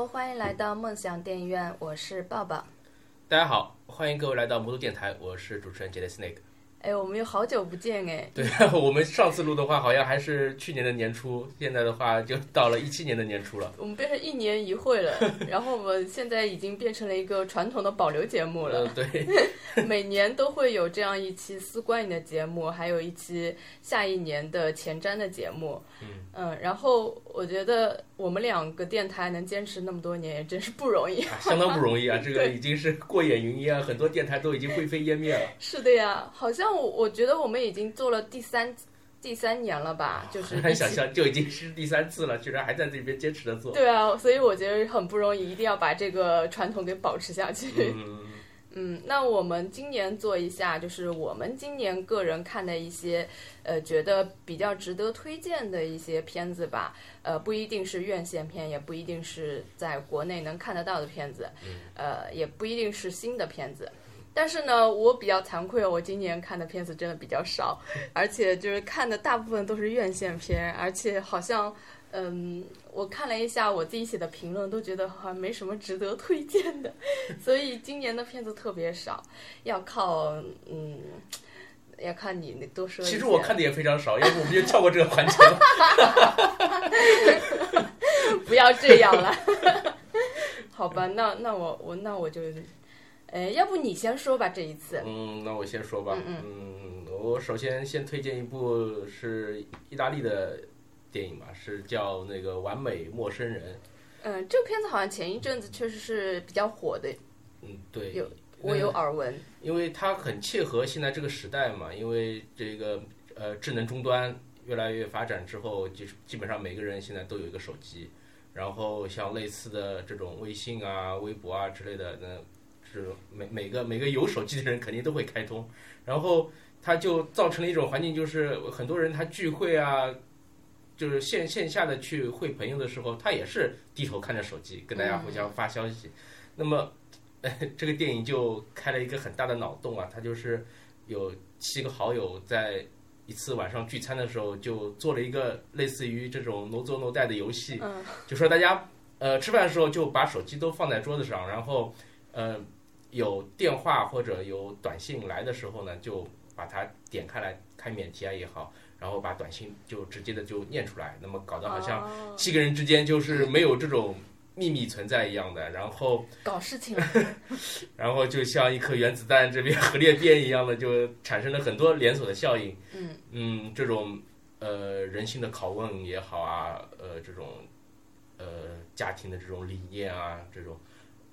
Hello，欢迎来到梦想电影院，我是抱抱。大家好，欢迎各位来到魔都电台，我是主持人杰 s Snake。哎，我们有好久不见哎。对，我们上次录的话好像还是去年的年初，现在的话就到了一七年的年初了。我们变成一年一会了，然后我们现在已经变成了一个传统的保留节目了。对，每年都会有这样一期思观影的节目，还有一期下一年的前瞻的节目。嗯嗯，然后我觉得我们两个电台能坚持那么多年，也真是不容易，相当不容易啊！这个已经是过眼云烟，很多电台都已经灰飞烟灭了。是的呀，好像。我我觉得我们已经做了第三第三年了吧，就是很难想象就已经是第三次了，居然还在这边坚持的做。对啊，所以我觉得很不容易，一定要把这个传统给保持下去。嗯嗯，那我们今年做一下，就是我们今年个人看的一些呃，觉得比较值得推荐的一些片子吧。呃，不一定是院线片，也不一定是在国内能看得到的片子，呃，也不一定是新的片子。但是呢，我比较惭愧，我今年看的片子真的比较少，而且就是看的大部分都是院线片，而且好像，嗯，我看了一下我自己写的评论，都觉得好像没什么值得推荐的，所以今年的片子特别少，要靠，嗯，要看你多说。其实我看的也非常少，要不我们就跳过这个环节了。不要这样了，好吧？那那我我那我就。哎，要不你先说吧，这一次。嗯，那我先说吧。嗯嗯。我首先先推荐一部是意大利的电影嘛，是叫那个《完美陌生人》。嗯，这个片子好像前一阵子确实是比较火的。嗯，对。有我有耳闻。因为它很切合现在这个时代嘛，因为这个呃智能终端越来越发展之后，就是基本上每个人现在都有一个手机，然后像类似的这种微信啊、微博啊之类的那。是每每个每个有手机的人肯定都会开通，然后它就造成了一种环境，就是很多人他聚会啊，就是线线下的去会朋友的时候，他也是低头看着手机跟大家互相发消息。那么 这个电影就开了一个很大的脑洞啊，他就是有七个好友在一次晚上聚餐的时候，就做了一个类似于这种 no 做 no 带的游戏，就说大家呃吃饭的时候就把手机都放在桌子上，然后呃。有电话或者有短信来的时候呢，就把它点开来开免提啊也好，然后把短信就直接的就念出来，那么搞得好像七个人之间就是没有这种秘密存在一样的，然后搞事情，然后就像一颗原子弹这边 核裂变一样的，就产生了很多连锁的效应。嗯嗯，这种呃人性的拷问也好啊，呃这种呃家庭的这种理念啊这种。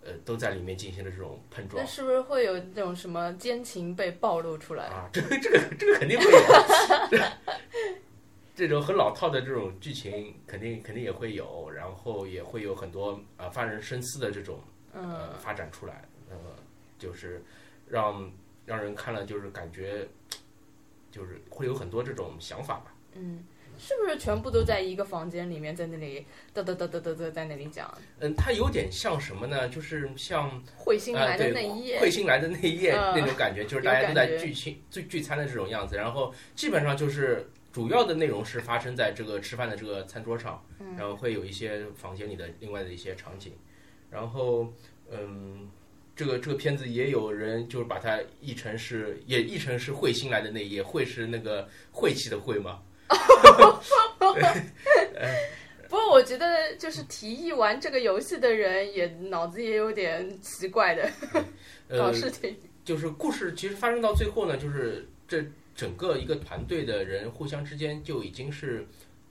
呃，都在里面进行了这种碰撞。那是不是会有那种什么奸情被暴露出来啊？这个这个这个肯定会有，这种很老套的这种剧情肯定肯定也会有，然后也会有很多呃发人深思的这种呃发展出来，那么就是让让人看了就是感觉就是会有很多这种想法吧。嗯。是不是全部都在一个房间里面，在那里嘚嘚嘚嘚嘚嘚在那里讲？嗯，它有点像什么呢？就是像彗星来的那一夜，彗星来的那一夜那种感觉，就是大家都在聚亲聚聚餐的这种样子。然后基本上就是主要的内容是发生在这个吃饭的这个餐桌上，然后会有一些房间里的另外的一些场景。然后嗯，这个这个片子也有人就是把它译成是也译成是彗星来的那一夜，彗是那个晦气的晦吗？不过我觉得，就是提议玩这个游戏的人也脑子也有点奇怪的，搞事情。就是故事其实发生到最后呢，就是这整个一个团队的人互相之间就已经是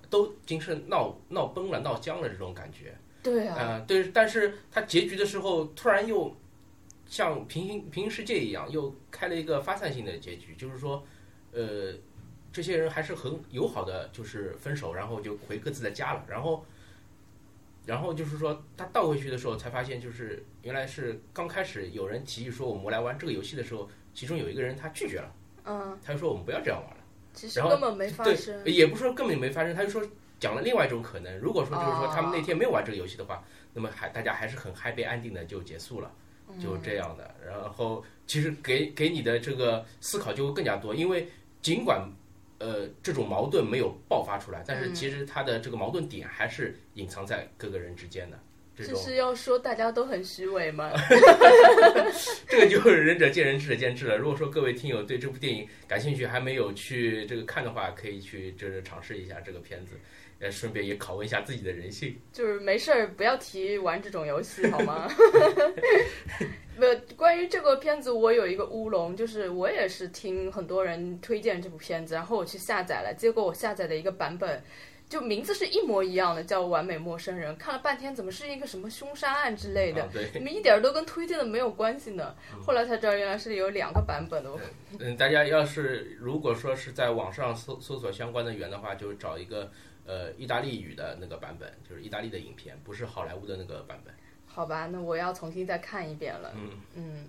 都已经是闹闹崩了、闹僵了这种感觉。对啊。啊，对，但是他结局的时候突然又像平行平行世界一样，又开了一个发散性的结局，就是说，呃。这些人还是很友好的，就是分手，然后就回各自的家了。然后，然后就是说，他倒回去的时候才发现，就是原来是刚开始有人提议说我们来玩这个游戏的时候，其中有一个人他拒绝了。嗯。他就说我们不要这样玩了。其实根本没发生。对，也不说根本没发生，他就说讲了另外一种可能。如果说就是说他们那天没有玩这个游戏的话，那么还大家还是很 happy 安定的就结束了，就这样的。然后其实给给你的这个思考就会更加多，因为尽管。呃，这种矛盾没有爆发出来，但是其实他的这个矛盾点还是隐藏在各个人之间的。这种，这是要说大家都很虚伪吗？这个就是仁者见仁，智者见智了。如果说各位听友对这部电影感兴趣，还没有去这个看的话，可以去就是尝试一下这个片子，呃，顺便也拷问一下自己的人性。就是没事儿不要提玩这种游戏好吗？不，关于这个片子，我有一个乌龙，就是我也是听很多人推荐这部片子，然后我去下载了，结果我下载的一个版本。就名字是一模一样的，叫《完美陌生人》，看了半天怎么是一个什么凶杀案之类的，啊对怎么一点都跟推荐的没有关系呢？后来才知道原来是有两个版本的。嗯，大家要是如果说是在网上搜搜索相关的源的话，就找一个呃意大利语的那个版本，就是意大利的影片，不是好莱坞的那个版本。好吧，那我要重新再看一遍了。嗯嗯，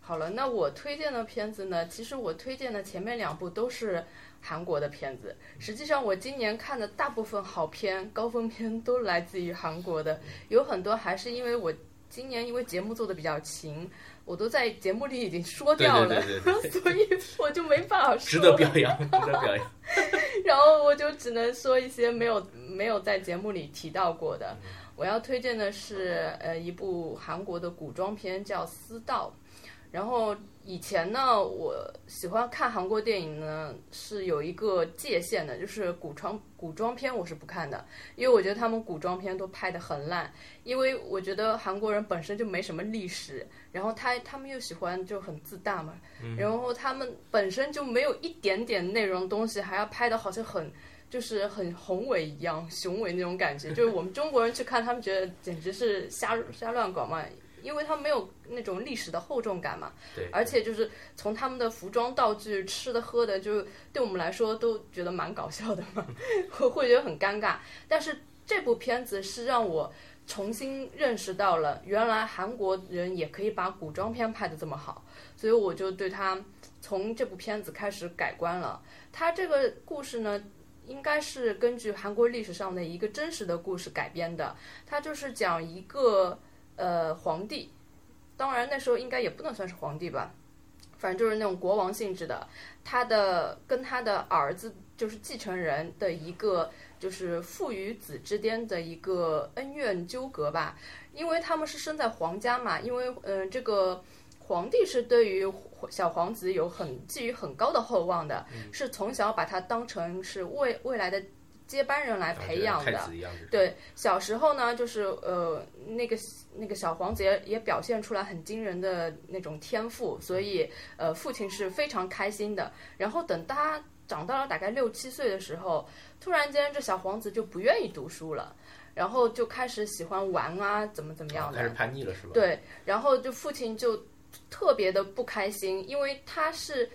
好了，那我推荐的片子呢？其实我推荐的前面两部都是韩国的片子。实际上，我今年看的大部分好片、高分片都来自于韩国的，有很多还是因为我今年因为节目做的比较勤，我都在节目里已经说掉了，对对对对，所以我就没办法说值得表扬，值得表扬。然后我就只能说一些没有没有在节目里提到过的。我要推荐的是呃一部韩国的古装片，叫《私道》。然后以前呢，我喜欢看韩国电影呢是有一个界限的，就是古装古装片我是不看的，因为我觉得他们古装片都拍得很烂，因为我觉得韩国人本身就没什么历史，然后他他们又喜欢就很自大嘛，然后他们本身就没有一点点内容东西，还要拍的好像很。就是很宏伟一样，雄伟那种感觉，就是我们中国人去看，他们觉得简直是瞎瞎乱搞嘛，因为他们没有那种历史的厚重感嘛。对，而且就是从他们的服装、道具、吃的、喝的，就对我们来说都觉得蛮搞笑的嘛，会 会觉得很尴尬。但是这部片子是让我重新认识到了，原来韩国人也可以把古装片拍得这么好，所以我就对他从这部片子开始改观了。他这个故事呢，应该是根据韩国历史上的一个真实的故事改编的。他就是讲一个呃皇帝，当然那时候应该也不能算是皇帝吧，反正就是那种国王性质的。他的跟他的儿子就是继承人的一个就是父与子之间的一个恩怨纠葛吧，因为他们是生在皇家嘛，因为嗯、呃这个。皇帝是对于小皇子有很寄予很高的厚望的，是从小把他当成是未未来的接班人来培养的。对，小时候呢，就是呃，那个那个小皇子也也表现出来很惊人的那种天赋，所以呃，父亲是非常开心的。然后等他长到了大概六七岁的时候，突然间这小皇子就不愿意读书了，然后就开始喜欢玩啊，怎么怎么样的。开始叛逆了是吧？对，然后就父亲就特别的不开心，因为他是，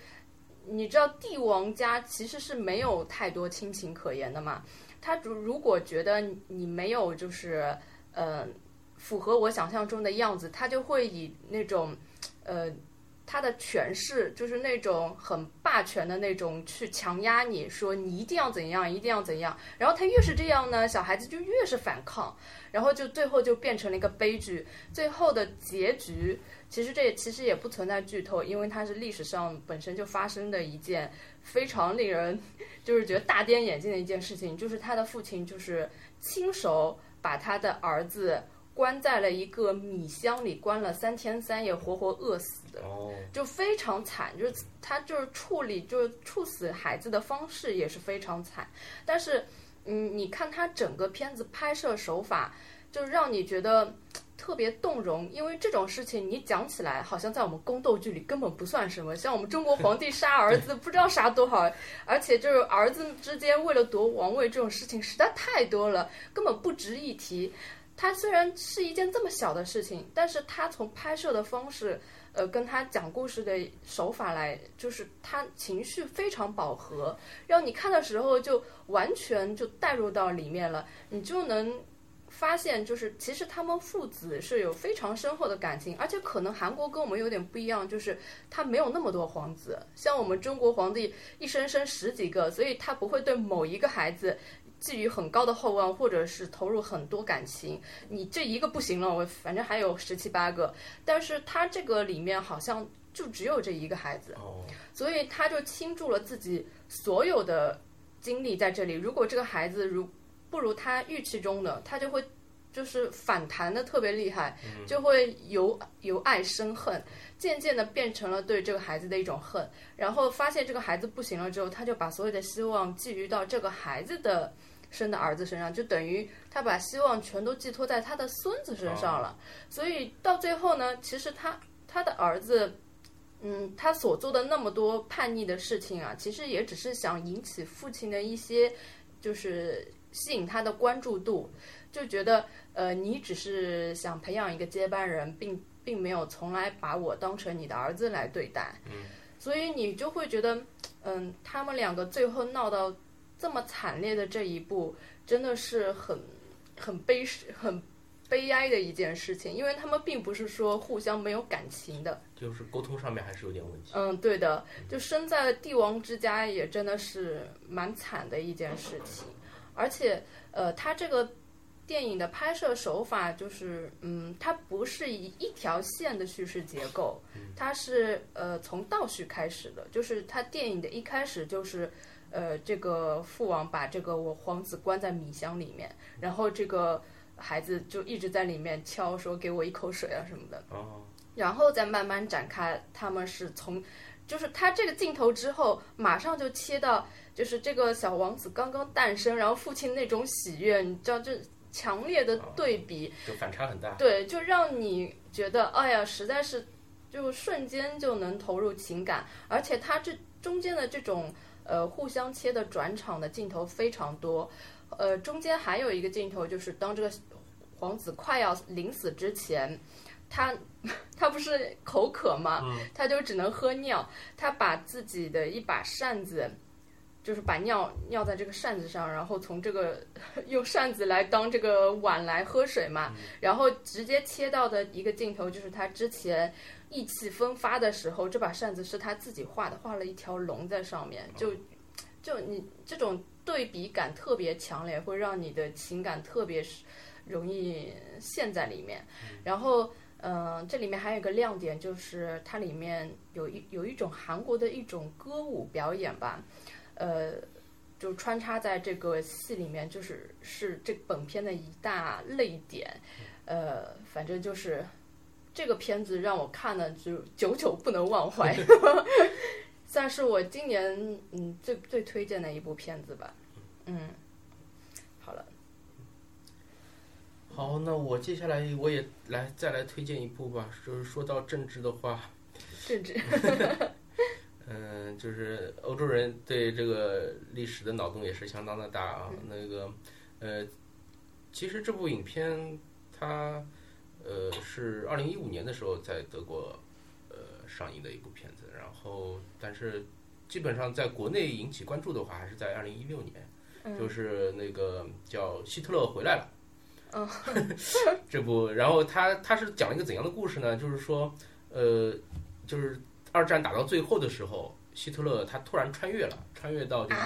你知道帝王家其实是没有太多亲情可言的嘛。他如如果觉得你没有就是呃符合我想象中的样子，他就会以那种呃他的权势，就是那种很霸权的那种去强压你，说你一定要怎样，一定要怎样。然后他越是这样呢，小孩子就越是反抗，然后就最后就变成了一个悲剧。最后的结局。其实这也其实也不存在剧透，因为它是历史上本身就发生的一件非常令人就是觉得大跌眼镜的一件事情，就是他的父亲就是亲手把他的儿子 关在了一个米箱里，关了三天三夜，活活饿死的，哦，就非常惨。就是他就是处理就是处死孩子的方式也是非常惨，但是嗯，你看他整个片子拍摄手法，就让你觉得。特别动容，因为这种事情你讲起来，好像在我们宫斗剧里根本不算什么。像我们中国皇帝杀儿子，不知道杀多少，而且就是儿子之间为了夺王位这种事情实在太多了，根本不值一提。它虽然是一件这么小的事情，但是他从拍摄的方式，呃，跟他讲故事的手法来，就是他情绪非常饱和，让你看的时候就完全就带入到里面了，你就能。发现就是，其实他们父子是有非常深厚的感情，而且可能韩国跟我们有点不一样，就是他没有那么多皇子，像我们中国皇帝一生生十几个，所以他不会对某一个孩子寄予很高的厚望，或者是投入很多感情。你这一个不行了，我反正还有十七八个，但是他这个里面好像就只有这一个孩子，哦，所以他就倾注了自己所有的精力在这里。如果这个孩子如不如他预期中的，他就会就是反弹的特别厉害，嗯就会由由爱生恨，渐渐的变成了对这个孩子的一种恨。然后发现这个孩子不行了之后，他就把所有的希望寄予到这个孩子的生的儿子身上，就等于他把希望全都寄托在他的孙子身上了。所以到最后呢，其实他他的儿子。嗯，他所做的那么多叛逆的事情啊，其实也只是想引起父亲的一些，就是吸引他的关注度，就觉得呃，你只是想培养一个接班人，并并没有从来把我当成你的儿子来对待。嗯，所以你就会觉得，嗯，他们两个最后闹到这么惨烈的这一步，真的是很很悲很悲哀的一件事情，因为他们并不是说互相没有感情的。就是沟通上面还是有点问题。嗯，对的，就生在帝王之家，也真的是蛮惨的一件事情。而且，呃，他这个电影的拍摄手法就是，嗯，它不是以一条线的叙事结构，它是呃从倒叙开始的，就是它电影的一开始就是。呃，这个父王把这个我皇子关在米箱里面，然后这个孩子就一直在里面敲说给我一口水啊什么的，哦，然后再慢慢展开，他们是从，就是他这个镜头之后，马上就切到，就是这个小王子刚刚诞生，然后父亲那种喜悦，你知道这强烈的对比，就反差很大。对，就让你觉得，哎呀，实在是，就瞬间就能投入情感，而且他这中间的这种呃互相切的转场的镜头非常多，呃，中间还有一个镜头就是当这个皇子快要临死之前，他他不是口渴吗？他就只能喝尿，他把自己的一把扇子。就是把尿尿在这个扇子上，然后从这个用扇子来当这个碗来喝水嘛，然后直接切到的一个镜头就是他之前意气风发的时候，这把扇子是他自己画的，画了一条龙在上面，就就你这种对比感特别强烈，会让你的情感特别容易陷在里面。然后，嗯、这里面还有一个亮点就是它里面有一有一种韩国的一种歌舞表演吧，呃。就穿插在这个戏里面，就是是这本片的一大泪点，呃，反正就是这个片子让我看了就久久不能忘怀，算是我今年嗯最最推荐的一部片子吧。嗯，好了，好，那我接下来我也来再来推荐一部吧。就是说到政治的话，政治，嗯，就是欧洲人对这个历史的脑洞也是相当的大啊。那个，呃，其实这部影片它呃是二零一五年的时候在德国呃上映的一部片子，然后但是基本上在国内引起关注的话，还是在二零一六年，就是那个叫希特勒回来了。嗯，这部，然后他他是讲了一个怎样的故事呢？就是说，呃，就是二战打到最后的时候，希特勒他突然穿越了，穿越到就是、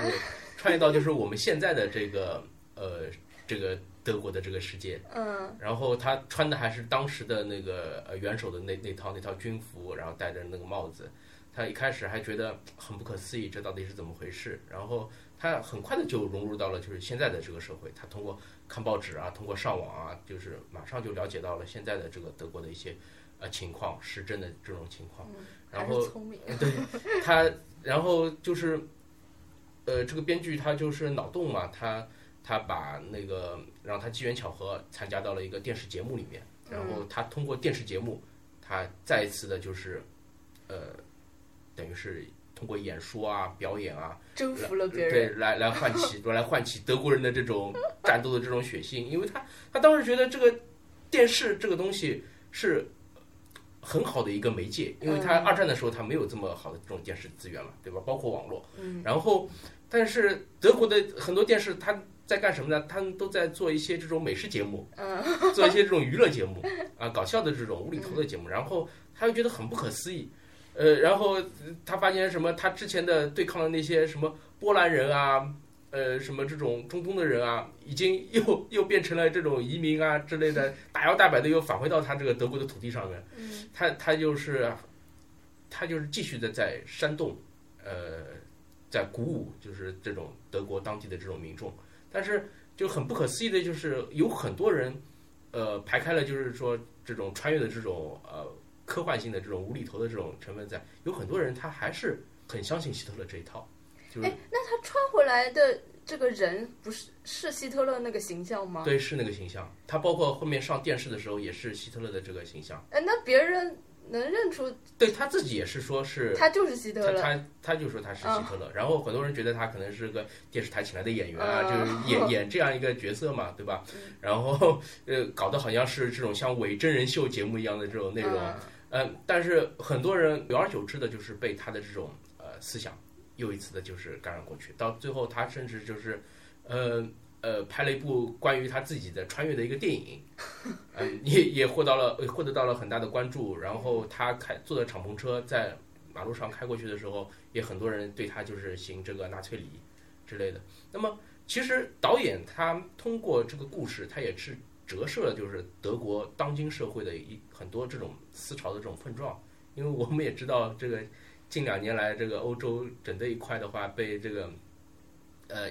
穿越到就是我们现在的这个呃这个德国的这个世界，嗯然后他穿的还是当时的那个呃元首的那那套那套军服，然后戴着那个帽子。他一开始还觉得很不可思议，这到底是怎么回事？然后他很快的就融入到了就是现在的这个社会。他通过看报纸啊，通过上网啊，就是马上就了解到了现在的这个德国的一些呃情况，时政的这种情况。然后聪明，对他，然后就是，呃，这个编剧他就是脑洞嘛，他他把那个让他机缘巧合参加到了一个电视节目里面，然后他通过电视节目，他再一次的就是，呃，等于是通过演说啊、表演啊，征服了别人。对，来来唤起 来唤起德国人的这种战斗的这种血性，因为他他当时觉得这个电视这个东西是很好的一个媒介，因为他嗯。二战的时候他没有这么好的这种电视资源嘛，对吧？包括网络，嗯。然后但是德国的很多电视它在干什么呢？他们都在做一些这种美食节目，嗯 做一些这种娱乐节目啊，搞笑的这种无厘头的节目，然后他又觉得很不可思议。呃，然后呃他发现什么？他之前的对抗的那些什么波兰人啊，呃，什么这种中东的人啊，已经又又变成了这种移民啊之类的，大摇大摆的又返回到他这个德国的土地上面。嗯他他就是他就是继续的在煽动，呃，在鼓舞，就是这种德国当地的这种民众。但是就很不可思议的就是，有很多人呃排开了，就是说这种穿越的这种呃科幻性的这种无厘头的这种成分在，有很多人他还是很相信希特勒这一套，就是哎，那他穿回来的这个人不是是希特勒那个形象吗？对是那个形象，他包括后面上电视的时候也是希特勒的这个形象，哎，那别人能认出对他自己也是说是。他就是希特勒？他他他就说他是希特勒，然后很多人觉得他可能是个电视台请来的演员啊，嗯就是演 演这样一个角色嘛，对吧？然后呃，搞得好像是这种像伪真人秀节目一样的这种内容，嗯嗯，但是很多人久而久之的，就是被他的这种呃思想又一次的就是感染过去，到最后他甚至就是呃呃拍了一部关于他自己的穿越的一个电影，也也获到了获得到了很大的关注。然后他开坐的敞篷车在马路上开过去的时候，也很多人对他就是行这个纳粹礼之类的。那么其实导演他通过这个故事，他也是折射了就是德国当今社会的一很多这种思潮的这种碰撞，因为我们也知道这个近两年来这个欧洲整个一块的话被这个呃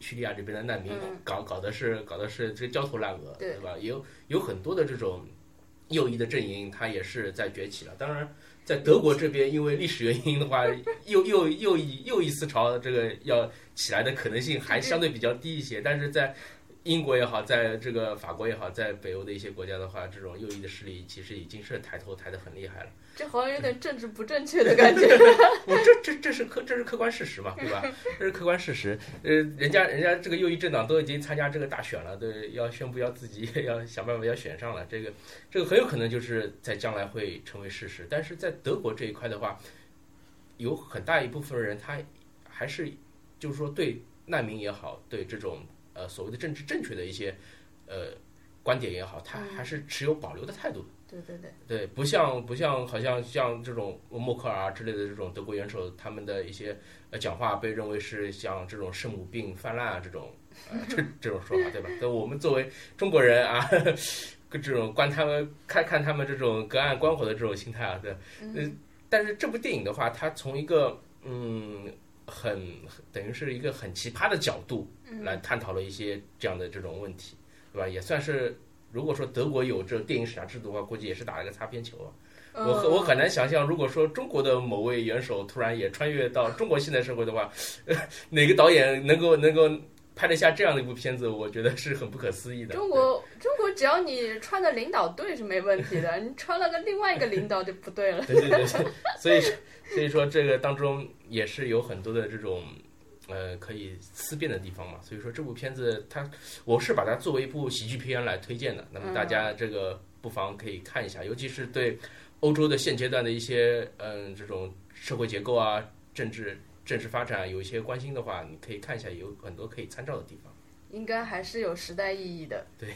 叙利亚这边的难民嗯搞搞的是搞的是这个焦头烂额，对对吧？有有很多的这种右翼的阵营，它也是在崛起了。当然，在德国这边，因为历史原因的话，右右右翼右翼思潮这个要起来的可能性还相对比较低一些，但是在英国也好，在这个法国也好，在北欧的一些国家的话，这种右翼的势力其实已经是抬头抬得很厉害了。这好像有点政治不正确的感觉。我这这这是客这是客观事实嘛，对吧？这是客观事实。呃，人家人家这个右翼政党都已经参加这个大选了，对，要宣布要自己要想办法要选上了，这个这个很有可能就是在将来会成为事实。但是在德国这一块的话，有很大一部分人他还是就是说对难民也好，对这种呃所谓的政治正确的一些呃观点也好，他还是持有保留的态度。对对对，对，不像不像，好像像这种默克尔啊之类的这种德国元首，他们的一些呃讲话被认为是像这种圣母病泛滥啊这种呃这这种说法，对吧？那我们作为中国人啊，这种观他们看看他们这种隔岸观火的这种心态啊，对，嗯，但是这部电影的话，它从一个嗯很等于是一个很奇葩的角度来探讨了一些这样的这种问题，对吧？也算是。如果说德国有这电影审查制度的话，估计也是打了个擦边球啊。我很我很难想象，如果说中国的某位元首突然也穿越到中国现代社会的话，哪个导演能够能够拍得下这样的一部片子？我觉得是很不可思议的。中国中国只要你穿的领导对是没问题的，你穿了个另外一个领导就不对了。对对对，所以所以说这个当中也是有很多的这种。呃，可以思辨的地方嘛，所以说这部片子它，我是把它作为一部喜剧片来推荐的。那么大家这个不妨可以看一下，尤其是对欧洲的现阶段的一些嗯这种社会结构啊、政治政治发展有一些关心的话，你可以看一下，有很多可以参照的地方。应该还是有时代意义的。对。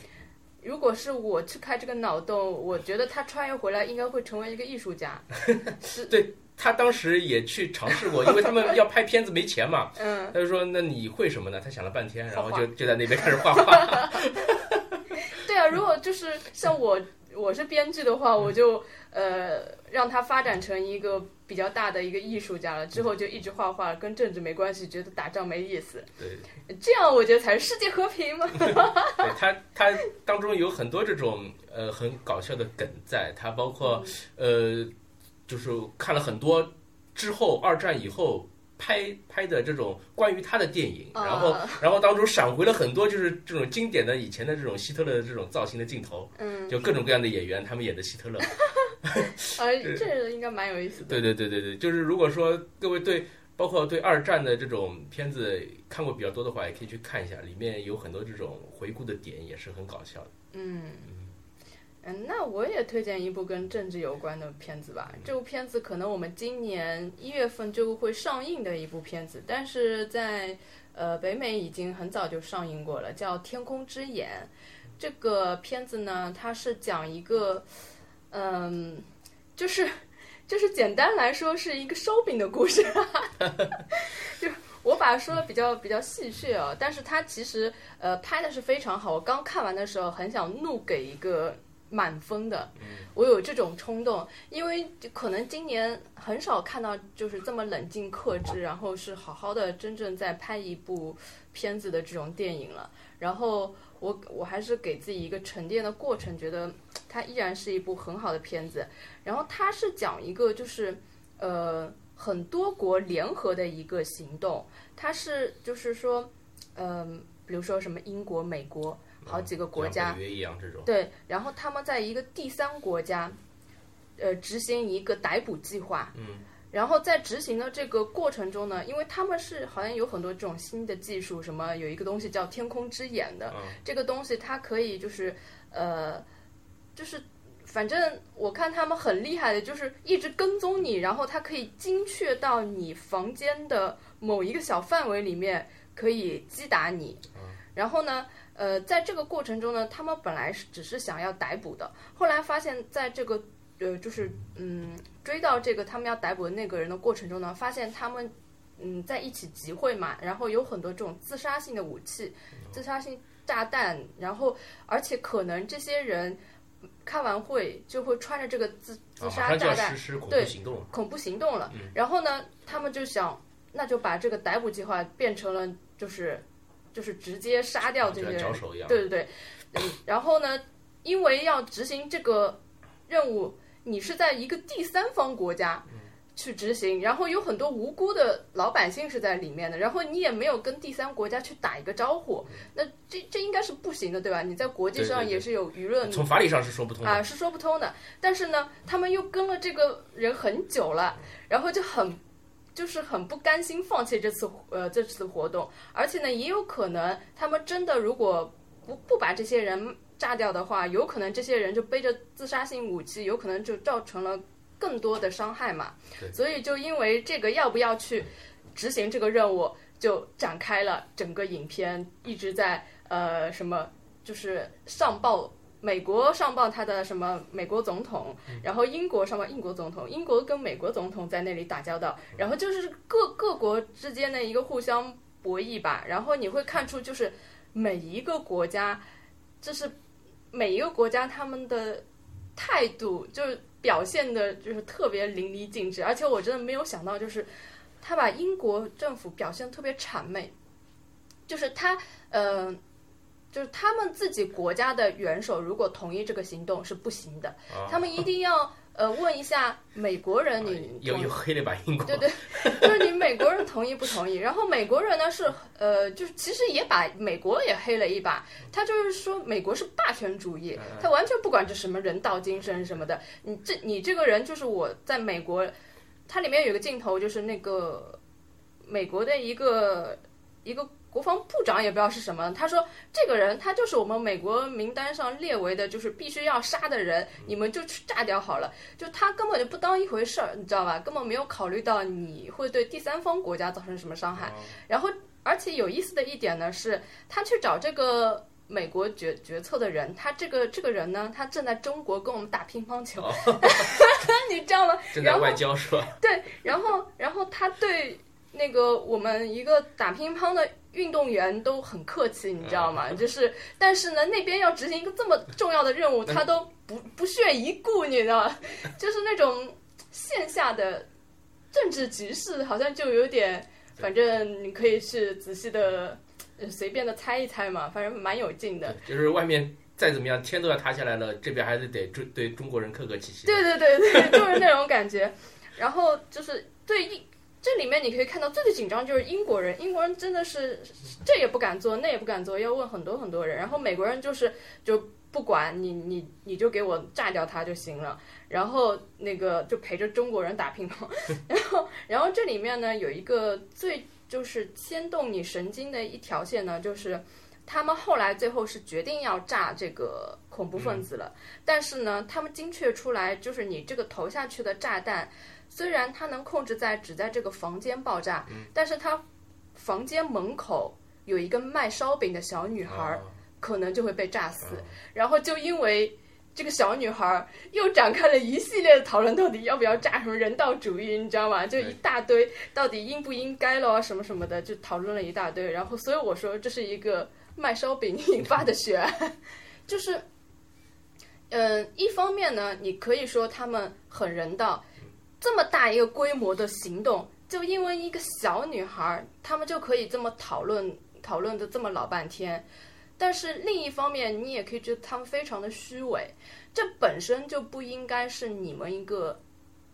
如果是我去开这个脑洞，我觉得他穿越回来应该会成为一个艺术家。是对。他当时也去尝试过，因为他们要拍片子没钱嘛。嗯。他就说：“那你会什么呢？”他想了半天，然后就就在那边开始画画。对啊，如果就是像我，我是编剧的话，我就呃让他发展成一个比较大的一个艺术家了，之后就一直画画，跟政治没关系，觉得打仗没意思。对。这样我觉得才是世界和平嘛。对他，他当中有很多这种呃很搞笑的梗在，他包括呃。就是看了很多之后二战以后拍拍的这种关于他的电影，然后然后当中闪回了很多就是这种经典的以前的这种希特勒的这种造型的镜头，嗯，就各种各样的演员他们演的希特勒，啊，这应该蛮有意思的。对对对对对，就是如果说各位对包括对二战的这种片子看过比较多的话，也可以去看一下，里面有很多这种回顾的点也是很搞笑的。嗯。嗯，那我也推荐一部跟政治有关的片子吧。这部片子可能我们今年一月份就会上映的一部片子，但是在呃北美已经很早就上映过了，叫《天空之眼》。这个片子呢，它是讲一个，嗯，就是就是简单来说是一个烧饼的故事。就我把它说的比较比较戏谑啊，但是它其实呃拍的是非常好。我刚看完的时候很想怒给一个。满分的，我有这种冲动，因为可能今年很少看到就是这么冷静克制，然后是好好的真正在拍一部片子的这种电影了。然后我我还是给自己一个沉淀的过程，觉得它依然是一部很好的片子。然后它是讲一个就是呃很多国联合的一个行动，它是就是说嗯、比如说什么英国、美国好几个国家。对，然后他们在一个第三国家，呃，执行一个逮捕计划。嗯。然后在执行的这个过程中呢，因为他们是好像有很多这种新的技术，什么有一个东西叫天空之眼的，嗯这个东西它可以就是呃，就是反正我看他们很厉害的，就是一直跟踪你，然后它可以精确到你房间的某一个小范围里面，可以击打你。然后呢，呃，在这个过程中呢，他们本来是只是想要逮捕的，后来发现在这个呃，就是嗯，追到这个他们要逮捕的那个人的过程中呢，发现他们嗯在一起集会嘛，然后有很多这种自杀性的武器、自杀性炸弹，然后而且可能这些人开完会就会穿着这个自自杀炸弹对。恐怖行动了。然后呢，他们就想，那就把这个逮捕计划变成了就是就是直接杀掉这些人。对对对，嗯，然后呢，因为要执行这个任务，你是在一个第三方国家去执行，然后有很多无辜的老百姓是在里面的，然后你也没有跟第三国家去打一个招呼，那这这应该是不行的，对吧？你在国际上也是有舆论从法理上是说不通的。啊，是说不通的。但是呢，他们又跟了这个人很久了，然后就很就是很不甘心放弃这次呃这次活动，而且呢，也有可能他们真的如果不不把这些人炸掉的话，有可能这些人就背着自杀性武器，有可能就造成了更多的伤害嘛。所以就因为这个要不要去执行这个任务，就展开了整个影片一直在呃什么就是上报。美国上报他的什么美国总统，然后英国上报英国总统，英国跟美国总统在那里打交道，然后就是各各国之间的一个互相博弈吧。然后你会看出，就是每一个国家，就是每一个国家他们的态度，就是表现的就是特别淋漓尽致。而且我真的没有想到，就是他把英国政府表现特别谄媚，就是他呃。就是他们自己国家的元首如果同意这个行动是不行的，啊他们一定要呃问一下美国人你同又又黑了一把英国。对对，就是你美国人同意不同意？然后美国人呢是呃，就是其实也把美国也黑了一把，他就是说美国是霸权主义，他完全不管这什么人道精神什么的。你这你这个人就是我在美国，它里面有个镜头就是那个美国的一个一个。国防部长也不知道是什么，他说这个人他就是我们美国名单上列为的，就是必须要杀的人，你们就去炸掉好了。就他根本就不当一回事儿，你知道吧？根本没有考虑到你会对第三方国家造成什么伤害。然后，而且有意思的一点呢是，他去找这个美国决决策的人，他这个这个人呢，他正在中国跟我们打乒乓球，你知道吗？正在外交是吧？对，然后然后他对那个我们一个打乒乓的运动员都很客气，你知道吗？就是，但是呢，那边要执行一个这么重要的任务，他都不不屑一顾，你知道吗？就是那种线下的政治局势，好像就有点，反正你可以去仔细的、呃随便的猜一猜嘛，反正蛮有劲的。就是外面再怎么样，天都要塌下来了，这边还是得对对中国人客客气气。对对对对，就是那种感觉。然后就是对英这里面你可以看到最最紧张就是英国人，英国人真的是这也不敢做，那也不敢做，要问很多很多人。然后美国人就是就不管你你你就给我炸掉他就行了。然后那个就陪着中国人打乒乓。然后然后这里面呢有一个最就是牵动你神经的一条线呢，就是他们后来最后是决定要炸这个恐怖分子了。但是呢，他们精确出来，就是你这个投下去的炸弹，虽然它能控制在只在这个房间爆炸，但是它房间门口有一个卖烧饼的小女孩可能就会被炸死。然后就因为这个小女孩儿又展开了一系列的讨论，到底要不要炸什么人道主义，你知道吗？就一大堆，到底应不应该咯，什么什么的，就讨论了一大堆。然后，所以我说这是一个卖烧饼引发的血案，就是。嗯，一方面呢，你可以说他们很人道，这么大一个规模的行动，就因为一个小女孩，他们就可以这么讨论讨论的这么老半天。但是另一方面，你也可以觉得他们非常的虚伪，这本身就不应该是你们一个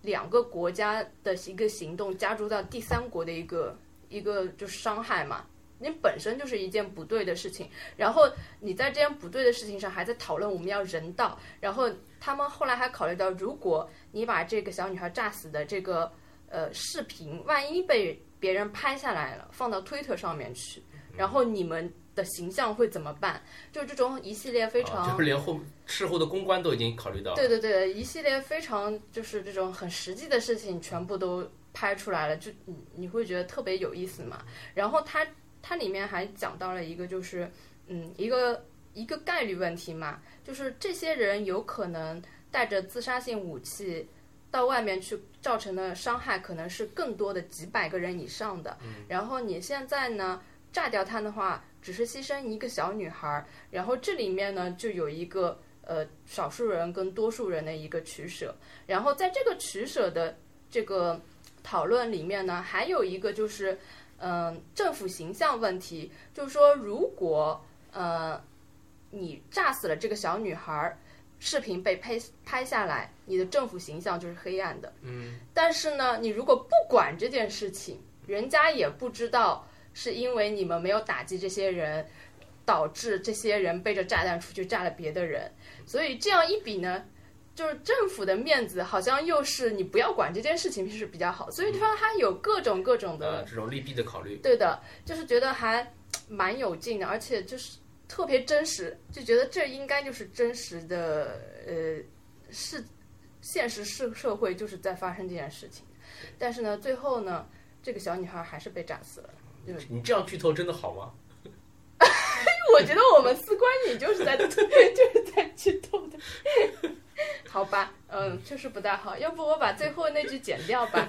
两个国家的一个行动加注到第三国的一个一个就是伤害嘛。你本身就是一件不对的事情，然后你在这件不对的事情上还在讨论我们要人道，然后他们后来还考虑到，如果你把这个小女孩炸死的这个呃视频，万一被别人拍下来了，放到推特上面去，然后你们的形象会怎么办？就这种一系列非常，啊就是连后事后的公关都已经考虑到了。对对对，一系列非常就是这种很实际的事情，全部都拍出来了，就你你会觉得特别有意思嘛。然后它它里面还讲到了一个就是嗯一个一个概率问题嘛，就是这些人有可能带着自杀性武器到外面去，造成的伤害可能是更多的几百个人以上的。然后你现在呢炸掉它的话，只是牺牲一个小女孩儿，然后这里面呢就有一个。呃，少数人跟多数人的一个取舍，然后在这个取舍的这个讨论里面呢，还有一个就是，嗯、政府形象问题，就是说，如果呃你炸死了这个小女孩儿，视频被拍拍下来，你的政府形象就是黑暗的。嗯，但是呢，你如果不管这件事情，人家也不知道是因为你们没有打击这些人，导致这些人背着炸弹出去炸了别的人，所以这样一比呢，就是政府的面子好像又是你不要管这件事情是比较好，所以说他有各种各种的呃，这种利弊的考虑。对的，就是觉得还蛮有劲的，而且就是特别真实，就觉得这应该就是真实的，呃，是现实社社会就是在发生这件事情。但是呢，最后呢，这个小女孩还是被炸死了。你这样剧透真的好吗？我觉得我们四观你就是在 就是在剧透的，好吧，嗯，确实不大好，要不我把最后那句剪掉吧。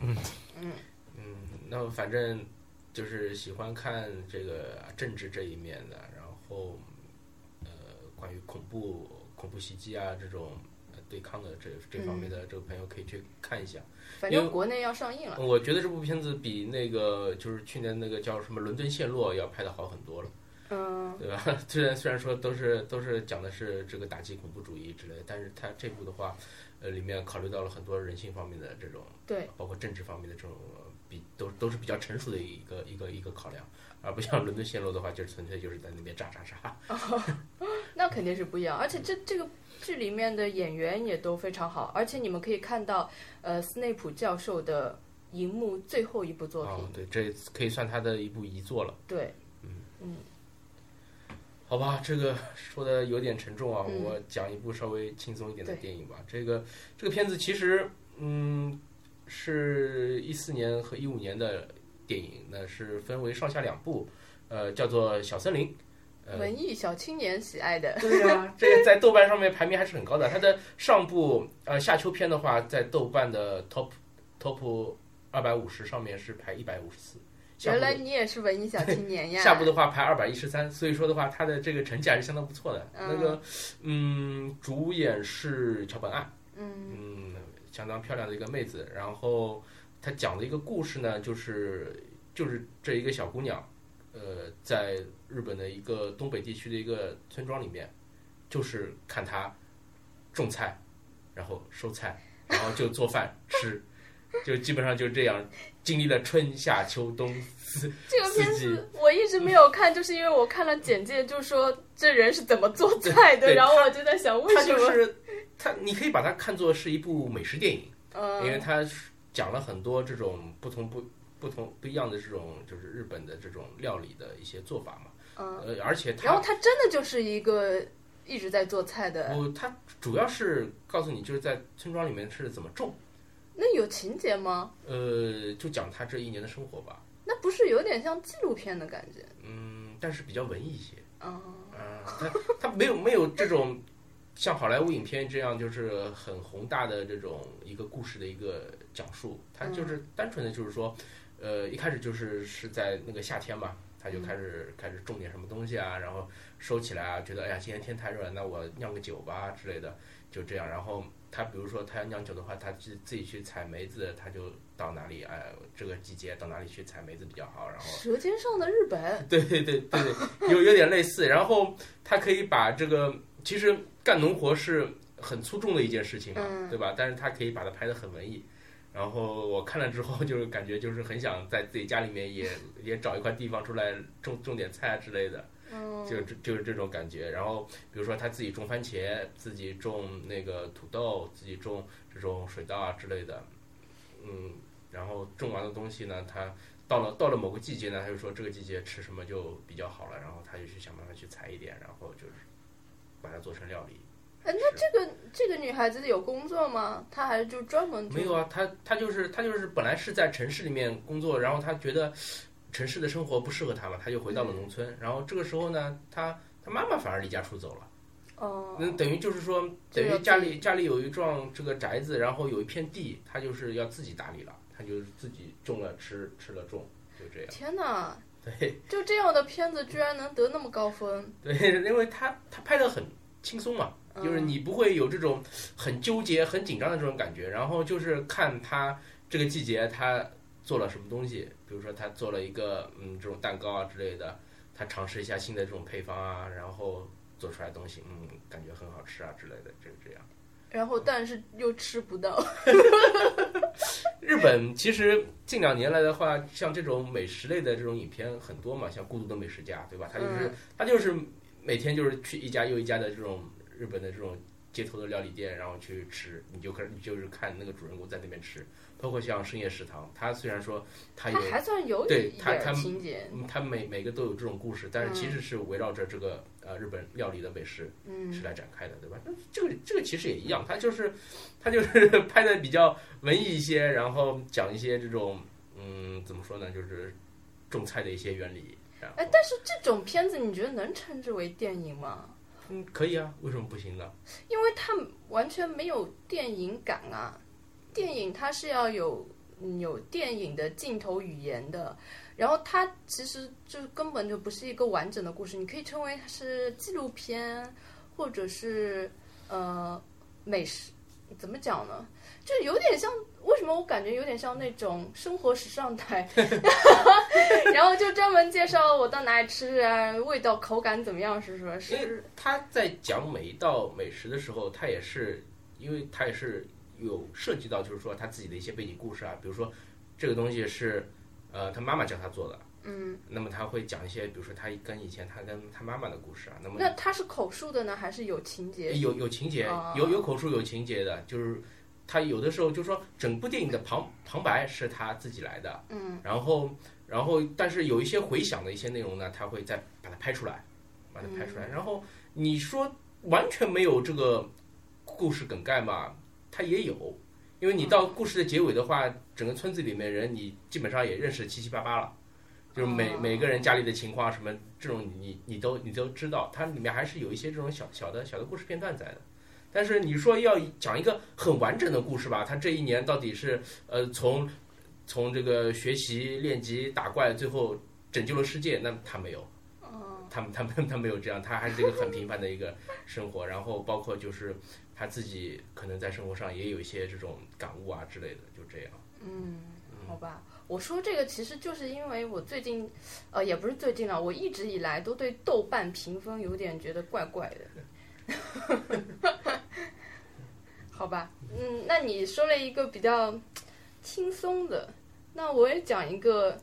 嗯 嗯嗯，那反正就是喜欢看这个政治这一面的，然后呃，关于恐怖、恐怖袭击啊这种对抗的这这方面的这个朋友可以去看一下。反正国内要上映了，我觉得这部片子比那个就是去年那个叫什么《伦敦陷落》要拍的好很多了，嗯，对吧？虽然虽然说都是都是讲的是这个打击恐怖主义之类的，但是它这部的话，呃，里面考虑到了很多人性方面的这种对，包括政治方面的这种呃比都都是比较成熟的一个一个一个考量，而不像伦敦陷落的话，就是纯粹就是在那边炸炸炸。那肯定是不一样，而且这这个剧里面的演员也都非常好，而且你们可以看到，呃，斯内普教授的荧幕最后一部作品，哦，对，这可以算他的一部遗作了。对，嗯嗯好吧，这个说的有点沉重啊，嗯我讲一部稍微轻松一点的电影吧。这个这个片子其实，嗯，是一四年和一五年的电影，那是分为上下两部，呃，叫做《小森林》。呃，文艺小青年喜爱的，对呀、这个在豆瓣上面排名还是很高的。它的上部呃夏秋篇的话，在豆瓣的 top top 二百五十上面是排一百五十四。原来你也是文艺小青年呀！下部的话排二百一十三，所以说的话，它的这个成绩还是相当不错的。嗯那个，嗯，主演是桥本爱，嗯嗯，相当漂亮的一个妹子。然后她讲的一个故事呢，就是就是这一个小姑娘，呃，在日本的一个东北地区的一个村庄里面，就是看他种菜，然后收菜，然后就做饭吃，就基本上就这样，经历了春夏秋冬四 这个片子我一直没有看，就是因为我看了简介，就说这人是怎么做菜的，然后我就在想为什么？就是它，你可以把它看作是一部美食电影，因为嗯，它讲了很多这种不同不不同不一样的这种就是日本的这种料理的一些做法嘛。嗯，呃，而且然后它他真的就是一个一直在做菜的，不，他主要是告诉你就是在村庄里面是怎么种，那有情节吗？呃，就讲他这一年的生活吧。那不是有点像纪录片的感觉？嗯，但是比较文艺一些。啊，嗯，他他没有没有这种像好莱坞影片这样就是很宏大的这种一个故事的一个讲述，他就是单纯的就是说，呃，一开始就是是在那个夏天嘛，他就开始、开始种点什么东西啊，然后收起来啊，觉得哎呀今天天太热了，那我酿个酒吧之类的，就这样。然后他比如说他要酿酒的话，他自自己去采梅子，他就到哪里哎这个季节到哪里去采梅子比较好，然后舌尖上的日本，对对对对对，有有点类似。然后他可以把这个，其实干农活是很粗重的一件事情嘛，嗯对吧？但是他可以把它拍得很文艺。然后我看了之后，就是感觉就是很想在自己家里面也 也找一块地方出来种种点菜啊之类的，嗯，就就是这种感觉。然后比如说他自己种番茄，自己种那个土豆，自己种这种水稻啊之类的，嗯，然后种完的东西呢，他到了到了某个季节呢，他就说这个季节吃什么就比较好了，然后他就去想办法去采一点，然后就是把它做成料理。哎，那这个这个女孩子有工作吗？她还是就专门没有啊，她她就是她就是本来是在城市里面工作，然后她觉得城市的生活不适合她嘛，她就回到了农村。然后这个时候呢，她她妈妈反而离家出走了。哦，那等于就是说，等于家里家里有一幢这个宅子，然后有一片地，她就是要自己打理了，她就是自己种了吃，吃了种，就这样。天哪！对就这样的片子居然能得那么高分，对，因为他他拍的很轻松嘛，就是嗯你不会有这种很纠结、很紧张的这种感觉，然后就是看他这个季节他做了什么东西，比如说他做了一个嗯这种蛋糕啊之类的，他尝试一下新的这种配方啊，然后做出来的东西，嗯，感觉很好吃啊之类的，就是这样。然后但是又吃不到。日本其实近两年来的话，像这种美食类的这种影片很多嘛，像《孤独的美食家》，对吧？他就是、他就是每天就是去一家又一家的这种日本的这种街头的料理店，然后去吃，你就可你就是看那个主人公在那边吃。包括像深夜食堂，它虽然说它有它还算有对它它情节，嗯它每每个都有这种故事，但是其实是围绕着这个呃日本料理的美食嗯是来展开的，对吧？那这个这个其实也一样，它就是它就是 拍的比较文艺一些，然后讲一些这种嗯怎么说呢，就是种菜的一些原理。哎，但是这种片子你觉得能称之为电影吗？嗯可以啊，为什么不行呢？因为它完全没有电影感啊。电影它是要有有电影的镜头语言的，然后它其实就根本就不是一个完整的故事，你可以称为它是纪录片，或者是呃美食，怎么讲呢？就有点像，为什么我感觉有点像那种生活时尚台，然后就专门介绍我到哪里吃啊，味道口感怎么样，是说是？他在讲每一道美食的时候，他也是，因为他也是有涉及到，就是说他自己的一些背景故事啊，比如说这个东西是，呃，他妈妈教他做的，嗯，那么他会讲一些，比如说他跟以前他跟他妈妈的故事啊，那么那他是口述的呢，还是有情节？有有情节哦，有有口述有情节的，就是他有的时候就是说整部电影的旁旁白是他自己来的，嗯，然后然后但是有一些回想的一些内容呢，他会再把它拍出来，把它拍出嗯来，然后你说完全没有这个故事梗概嘛，它也有，因为你到故事的结尾的话，整个村子里面人你基本上也认识七七八八了。就是每哦每个人家里的情况什么这种你你都你都知道，它里面还是有一些这种小小的小的故事片段在的。但是你说要讲一个很完整的故事吧，他这一年到底是呃从从这个学习练级打怪，最后拯救了世界，那他没有，哦，他们他们他没有这样，他还是一个很平凡的一个生活。然后包括就是他自己可能在生活上也有一些这种感悟啊之类的，就这样。嗯，好吧。我说这个其实就是因为我最近，呃，也不是最近了，我一直以来都对豆瓣评分有点觉得怪怪的。好吧，嗯，那你说了一个比较轻松的，那我也讲一个，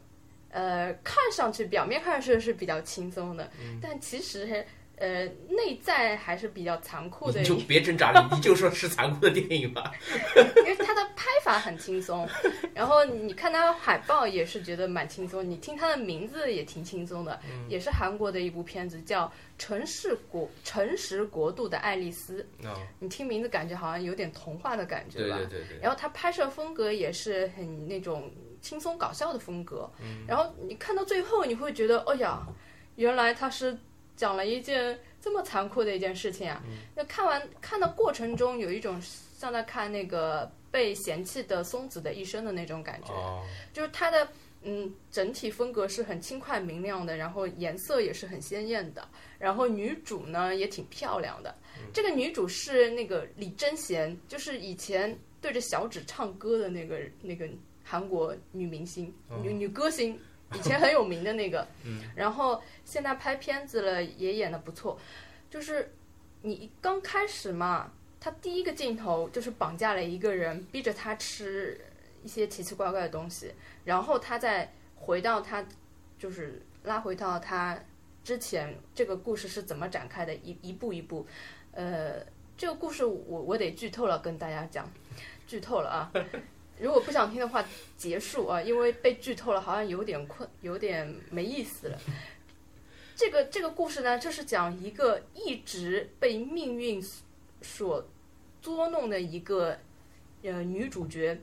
呃，看上去表面看上去是比较轻松的，但其实呃内在还是比较残酷的你就别挣扎了，你就说是残酷的电影吧。因为它的拍法很轻松，然后你看它海报也是觉得蛮轻松，你听它的名字也挺轻松的，嗯也是韩国的一部片子，叫《城市国诚实国度的爱丽丝》。哦，你听名字感觉好像有点童话的感觉吧？对对对对。然后它拍摄风格也是很那种轻松搞笑的风格，嗯然后你看到最后你会觉得，哦呀，原来它是讲了一件这么残酷的一件事情啊！那看完看的过程中有一种像在看那个被嫌弃的松子的一生的那种感觉，哦，就是他的嗯，整体风格是很轻快明亮的，然后颜色也是很鲜艳的，然后女主呢也挺漂亮的。这个女主是那个李贞贤，就是以前对着小指唱歌的那个那个韩国女明星、女女歌星，以前很有名的那个。然后现在拍片子了，也演的不错。就是你刚开始嘛，他第一个镜头就是绑架了一个人，逼着他吃一些奇奇怪怪的东西。然后他再回到他，就是拉回到他之前这个故事是怎么展开的，一一步一步，呃，这个故事我我得剧透了跟大家讲，剧透了啊，如果不想听的话结束啊，因为被剧透了好像有点困，有点没意思了。这个这个故事呢，就是讲一个一直被命运所捉弄的一个呃女主角。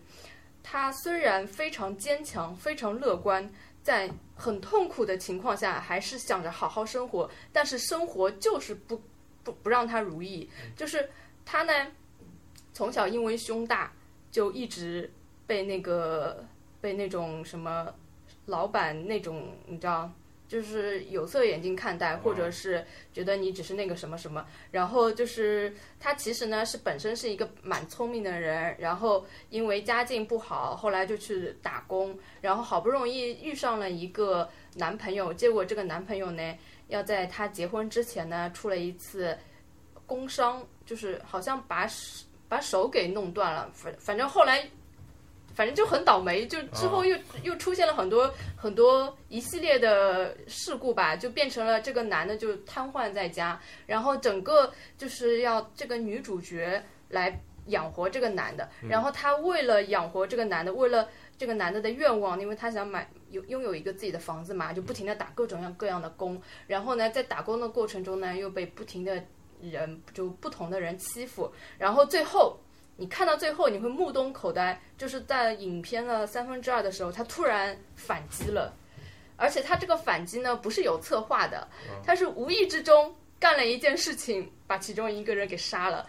她虽然非常坚强、非常乐观，在很痛苦的情况下，还是想着好好生活。但是生活就是不不不让她如意。就是她呢，从小因为胸大，就一直被那个被那种什么老板那种你知道。就是有色眼镜看待，或者是觉得你只是那个什么什么，然后就是他其实呢是本身是一个蛮聪明的人，然后因为家境不好，后来就去打工，然后好不容易遇上了一个男朋友，结果这个男朋友呢要在他结婚之前呢出了一次工伤，就是好像把把手给弄断了，反反正后来。反正就很倒霉，就之后又又出现了很多很多一系列的事故吧，就变成了这个男的就瘫痪在家，然后整个就是要这个女主角来养活这个男的，然后她为了养活这个男的，为了这个男的的愿望，因为她想买有拥有一个自己的房子嘛，就不停的打各种样各样的工，然后呢，在打工的过程中呢，又被不停的人就不同的人欺负，然后最后。你看到最后，你会目瞪口呆，就是在影片的三分之二的时候，他突然反击了，而且他这个反击呢，不是有策划的，他是无意之中干了一件事情，把其中一个人给杀了，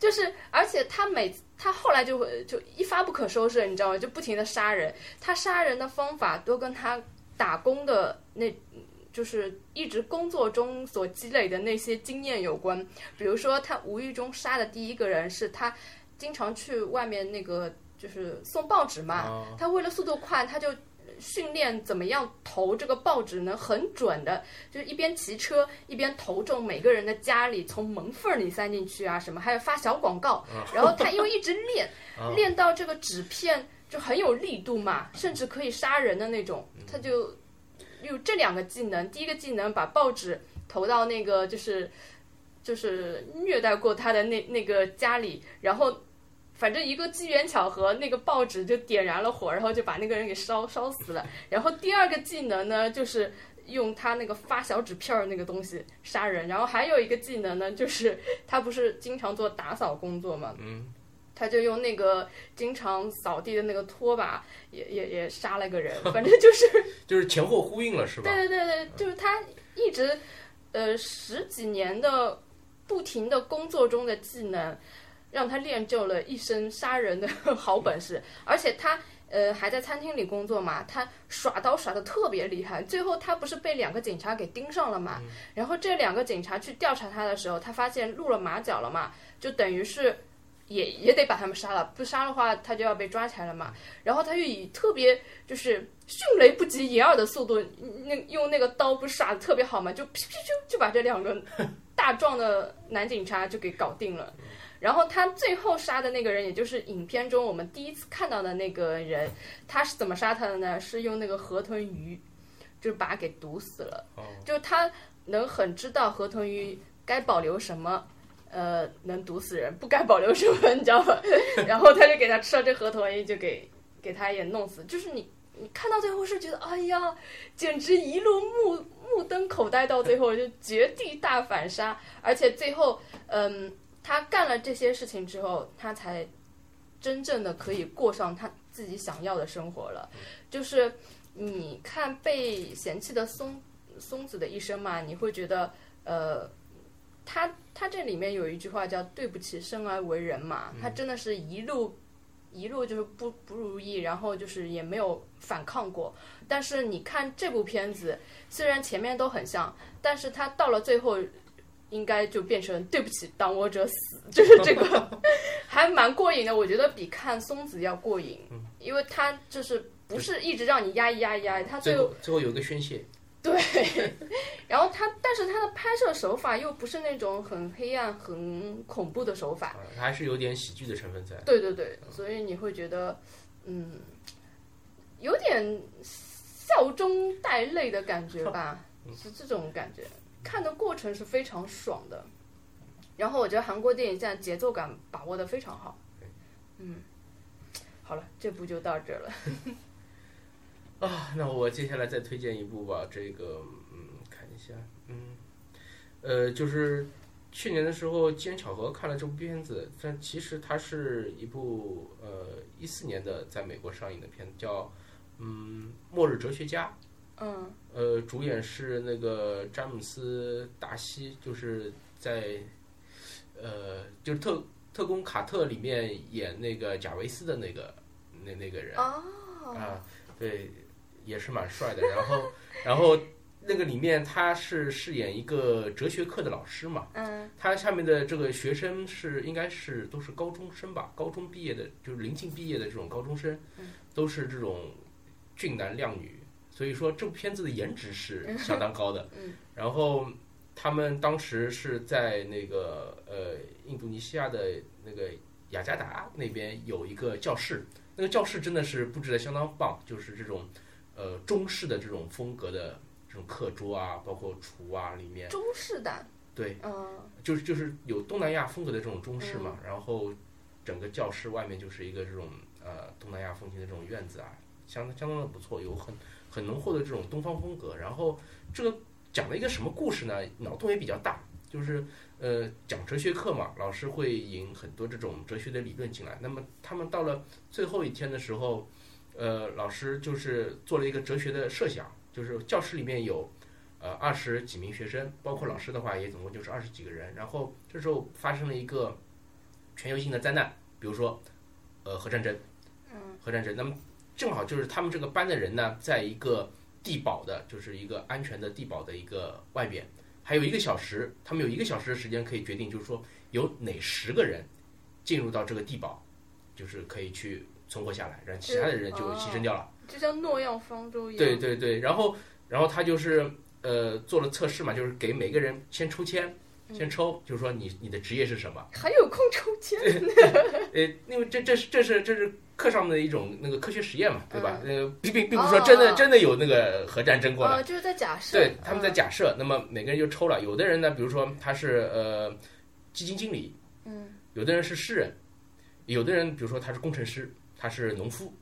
就是，而且他每他后来就会就一发不可收拾，你知道吗？就不停的杀人，他杀人的方法都跟他打工的那。就是一直工作中所积累的那些经验有关，比如说他无意中杀的第一个人是他，经常去外面那个就是送报纸嘛，他为了速度快，他就训练怎么样投这个报纸能很准的，就是一边骑车一边投中每个人的家里，从门缝里塞进去啊什么，还有发小广告，然后他又一直练，练到这个纸片就很有力度嘛，甚至可以杀人的那种，他就。有这两个技能，第一个技能把报纸投到那个就是就是虐待过他的那那个家里，然后反正一个机缘巧合，那个报纸就点燃了火，然后就把那个人给烧烧死了。然后第二个技能呢，就是用他那个发小纸片儿那个东西杀人。然后还有一个技能呢，就是他不是经常做打扫工作嘛，嗯。他就用那个经常扫地的那个拖把，也也也杀了个人，反正就是就是前后呼应了，是吧？对对对对，就是他一直呃十几年的不停的工作中的技能，让他练就了一身杀人的 好本事，而且他呃还在餐厅里工作嘛，他耍刀耍的特别厉害，最后他不是被两个警察给盯上了嘛，然后这两个警察去调查他的时候，他发现露了马脚了嘛，就等于是。也也得把他们杀了，不杀的话他就要被抓起来了嘛。然后他又以特别就是迅雷不及掩耳的速度，那用那个刀不是耍的特别好嘛，就噗噗噗就把这两个大壮的男警察就给搞定了。然后他最后杀的那个人，也就是影片中我们第一次看到的那个人，他是怎么杀他的呢？是用那个河豚鱼，就把他给毒死了。就他能很知道河豚鱼该保留什么。呃，能毒死人，不该保留什么，你知道吗？然后他就给他吃了这河豚，就给给他也弄死。就是你，你看到最后是觉得，哎呀，简直一路目目瞪口呆，到最后就绝地大反杀。而且最后，嗯，他干了这些事情之后，他才真正的可以过上他自己想要的生活了。就是你看被嫌弃的松松子的一生嘛，你会觉得，呃。他他这里面有一句话叫“对不起，生而为人”嘛，他真的是一路一路就是不不如意，然后就是也没有反抗过。但是你看这部片子，虽然前面都很像，但是他到了最后，应该就变成对不起，挡我者死，就是这个，还蛮过瘾的。我觉得比看松子要过瘾，因为他就是不是一直让你压抑压抑压抑，他最后最后最后有一个宣泄，对，然后他但是他的拍摄手法又不是那种很黑暗、很恐怖的手法，还是有点喜剧的成分在。对对对，所以你会觉得，嗯，有点笑中带泪的感觉吧，是这种感觉。看的过程是非常爽的，然后我觉得韩国电影现在节奏感把握的非常好。嗯，好了，这部就到这了。啊，那我接下来再推荐一部吧。这个，嗯，看一下，嗯，呃，就是去年的时候机缘巧合看了这部片子，但其实它是一部呃一四年的在美国上映的片子，叫嗯《末日哲学家》。嗯呃，主演是那个詹姆斯·达西，就是在呃就是特特工卡特里面演那个贾维斯的那个那那个人。哦，啊，对，也是蛮帅的。然后，然后那个里面他是饰演一个哲学课的老师嘛，嗯他下面的这个学生是应该是都是高中生吧，高中毕业的，就是临近毕业的这种高中生，都是这种俊男靓女，所以说这部片子的颜值是相当高的。嗯然后他们当时是在那个呃印度尼西亚的那个雅加达那边有一个教室，那个教室真的是布置的相当棒，就是这种呃中式的这种风格的这种课桌啊，包括厨啊里面，中式的，对，嗯就是就是有东南亚风格的这种中式嘛，然后整个教室外面就是一个这种呃东南亚风情的这种院子啊，相相当的不错，有很很浓厚的这种东方风格。然后这个讲了一个什么故事呢？脑洞也比较大，就是呃讲哲学课嘛，老师会引很多这种哲学的理论进来。那么他们到了最后一天的时候，呃，老师就是做了一个哲学的设想，就是教室里面有。呃，二十几名学生，包括老师的话，也总共就是二十几个人。然后这时候发生了一个全球性的灾难，比如说，呃，核战争，核战争。那么正好就是他们这个班的人呢，在一个地堡的，就是一个安全的地堡的一个外边，还有一个小时，他们有一个小时的时间可以决定，就是说有哪十个人进入到这个地堡，就是可以去存活下来，然后其他的人就牺牲掉了。就像诺亚方舟一样。对对对，然后然后他就是呃做了测试嘛，就是给每个人先抽签，先抽，就是说你你的职业是什么？还有空抽签。呃，因为这这是这是这是课上的一种那个科学实验嘛，对吧？呃，并并并不是说真的、哦真的有那个核战争过来，呃，就是在假设。对，他们在嗯假设，那么每个人就抽了，有的人呢，比如说他是呃基金经理，嗯，有的人是诗人，有的人比如说他是工程师，他是农夫，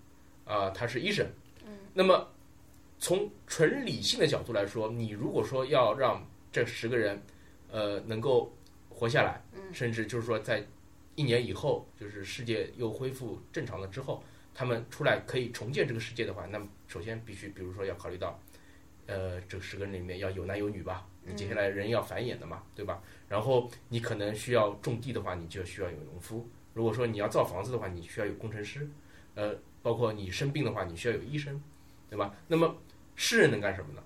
啊、他是医生，嗯，那么从纯理性的角度来说，你如果说要让这十个人，呃，能够活下来，嗯，甚至就是说在一年以后，就是世界又恢复正常了之后，他们出来可以重建这个世界的话，那么首先必须，比如说要考虑到，呃，这十个人里面要有男有女吧，你接下来人要繁衍的嘛，对吧？然后你可能需要种地的话，你就需要有农夫；如果说你要造房子的话，你需要有工程师，呃，包括你生病的话，你需要有医生，对吧？那么诗人能干什么呢？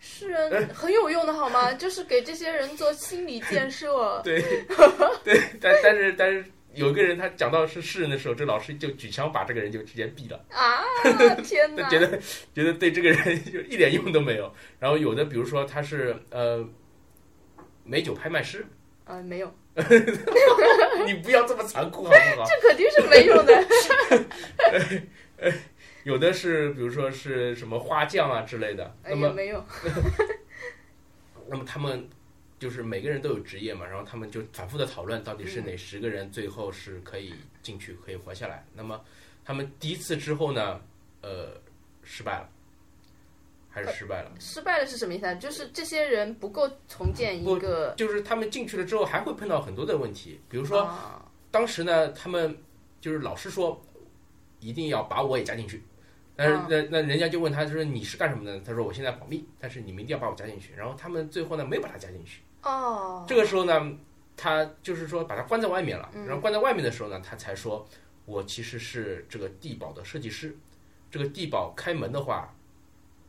诗人很有用的好吗？就是给这些人做心理建设。对，对，但但是但是有一个人他讲到是诗人的时候，这老师就举枪把这个人就直接毙了，啊！天哪！觉得觉得对这个人就一点用都没有。然后有的比如说他是呃美酒拍卖师，呃，没有，你不要这么残酷好不好？这肯定是没用的。有的是比如说是什么花匠啊之类的，呃那么没有。那么他们就是每个人都有职业嘛，然后他们就反复的讨论到底是哪十个人最后是可以进去可以活下来。那么他们第一次之后呢，呃，失败了，还是失败了。失败了是什么意思啊？就是这些人不够重建一个。就是他们进去了之后还会碰到很多的问题，比如说啊当时呢，他们就是老师说一定要把我也加进去，但是啊那那人家就问他说你是干什么的？他说我现在保密，但是你们一定要把我加进去。然后他们最后呢没有把他加进去。哦，这个时候呢，他就是说把他关在外面了，嗯然后关在外面的时候呢，他才说我其实是这个地堡的设计师，这个地堡开门的话，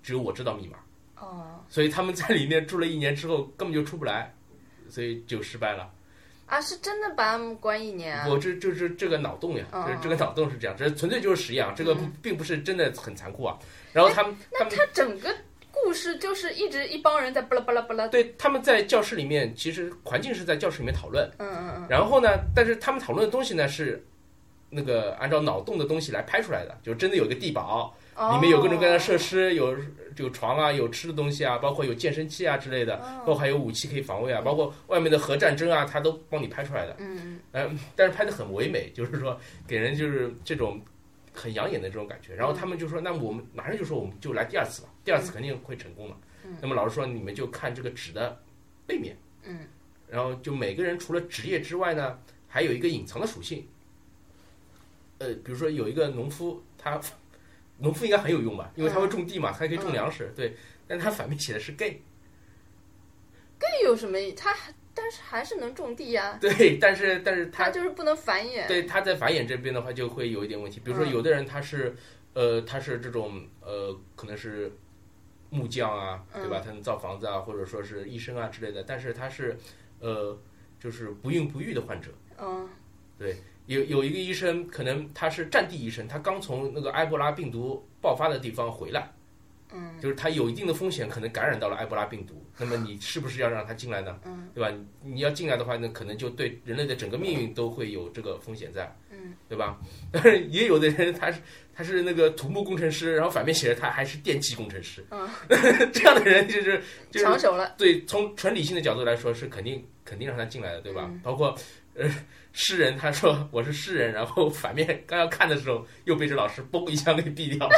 只有我知道密码，哦。所以他们在里面住了一年之后根本就出不来，所以就失败了。啊，是真的把他们关一年啊？我这就是这个脑洞呀，哦。这这个脑洞是这样，这纯粹就是实验啊，这个并不是真的很残酷啊。然后他们那他整个故事就是一直一帮人在巴拉巴拉巴拉，对他们在教室里面，其实环境是在教室里面讨论，嗯嗯嗯，然后呢，但是他们讨论的东西呢是那个按照脑洞的东西来拍出来的，就真的有一个地堡，哦里面有各种各样的设施，有有床啊，有吃的东西啊，包括有健身器啊之类的，哦包括还有武器可以防卫啊，包括外面的核战争啊，他都帮你拍出来的。嗯嗯，但是拍的很唯美，就是说给人就是这种很养眼的这种感觉。然后他们就说，那我们马上就说我们就来第二次吧，第二次肯定会成功的。那么老师说，你们就看这个纸的背面，嗯，然后就每个人除了职业之外呢，还有一个隐藏的属性。呃，比如说有一个农夫，他农夫应该很有用吧，因为他会种地嘛，他还可以种粮食，对。但是他反面写的是 gay。gay 有什么？他但是还是能种地呀、对，但是但是他他就是不能繁衍。对，他在繁衍这边的话就会有一点问题。比如说，有的人他是，呃，他是这种呃，可能是木匠啊，对吧？他能造房子啊，或者说是医生啊之类的。但是他是，呃，就是不孕不育的患者。嗯有有一个医生，可能他是战地医生，他刚从那个埃博拉病毒爆发的地方回来，嗯，就是他有一定的风险，可能感染到了埃博拉病毒。那么你是不是要让他进来呢？嗯，对吧？你你要进来的话，那可能就对人类的整个命运都会有这个风险在，嗯，对吧？但 是也有的人他是他是那个土木工程师，然后反面写着他还是电气工程师，嗯，这样的人就是就是抢手了。对，从纯理性的角度来说，是肯定肯定让他进来的，对吧？嗯包括呃，诗人他说我是诗人，然后反面刚要看的时候，又被这老师嘣一枪给毙掉了。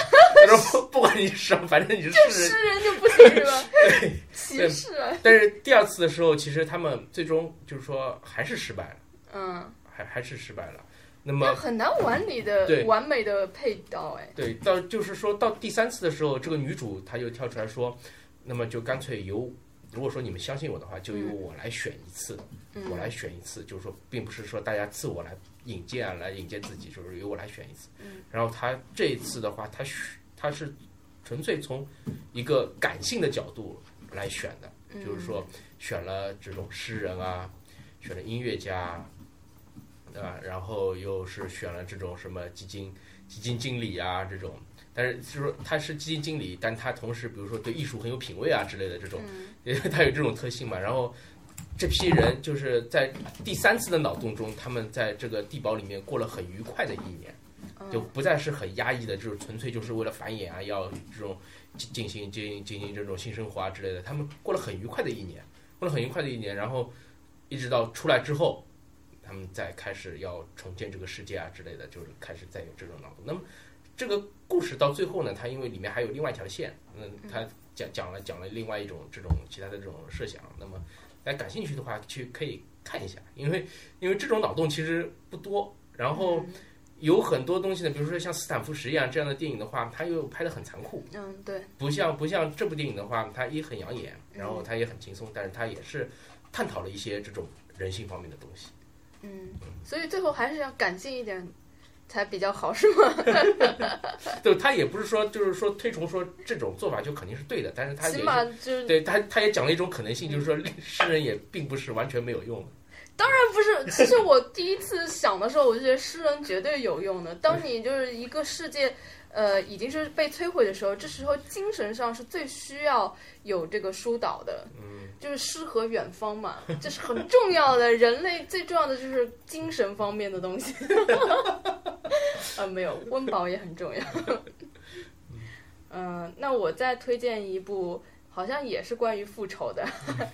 他说不管你是什么，反正你是诗人。诗人就不行是吧？对，歧视啊。但是第二次的时候，其实他们最终就是说还是失败了，嗯，还还是失败了。那那么很难完美的对完美的配到哎。对，到就是说到第三次的时候，这个女主她就跳出来说，那么就干脆由。如果说你们相信我的话，就由我来选一次，嗯我来选一次，就是说，并不是说大家自我来引荐啊，来引荐自己，就是由我来选一次。嗯然后他这一次的话，他选他是纯粹从一个感性的角度来选的，嗯就是说选了这种诗人啊，选了音乐家啊，对吧？然后又是选了这种什么基金基金经理啊这种。但是就是说他是基金经理，但他同时比如说对艺术很有品味啊之类的这种，因为 他有这种特性嘛。然后这批人就是在第三次的脑洞中，他们在这个地堡里面过了很愉快的一年，就不再是很压抑的，就是纯粹就是为了繁衍啊，要这种进进行进行进行这种性生活啊之类的。他们过了很愉快的一年，过了很愉快的一年，然后一直到出来之后，他们再开始要重建这个世界啊之类的，就是开始再有这种脑洞。那么这个故事到最后呢，它因为里面还有另外一条线，嗯，它讲讲了讲了另外一种这种其他的这种设想。那么大家感兴趣的话，去可以看一下，因为因为这种脑洞其实不多，然后有很多东西呢，比如说像斯坦福实验啊这样的电影的话，它又拍得很残酷，嗯，对，不像不像这部电影的话，它也很养眼，然后它也很轻松，但是它也是探讨了一些这种人性方面的东西。嗯，所以最后还是要感性一点才比较好，是吗？对，他也不是说就是说推崇说这种做法就肯定是对的，但是他也起码就是对他他也讲了一种可能性，就是说诗人也并不是完全没有用的。不是，其实我第一次想的时候，我就觉得诗人绝对有用的。当你就是一个世界，呃，已经是被摧毁的时候，这时候精神上是最需要有这个疏导的。嗯，就是诗和远方嘛，这是很重要的。人类最重要的就是精神方面的东西。啊，没有，温饱也很重要。嗯、那我再推荐一部，好像也是关于复仇的，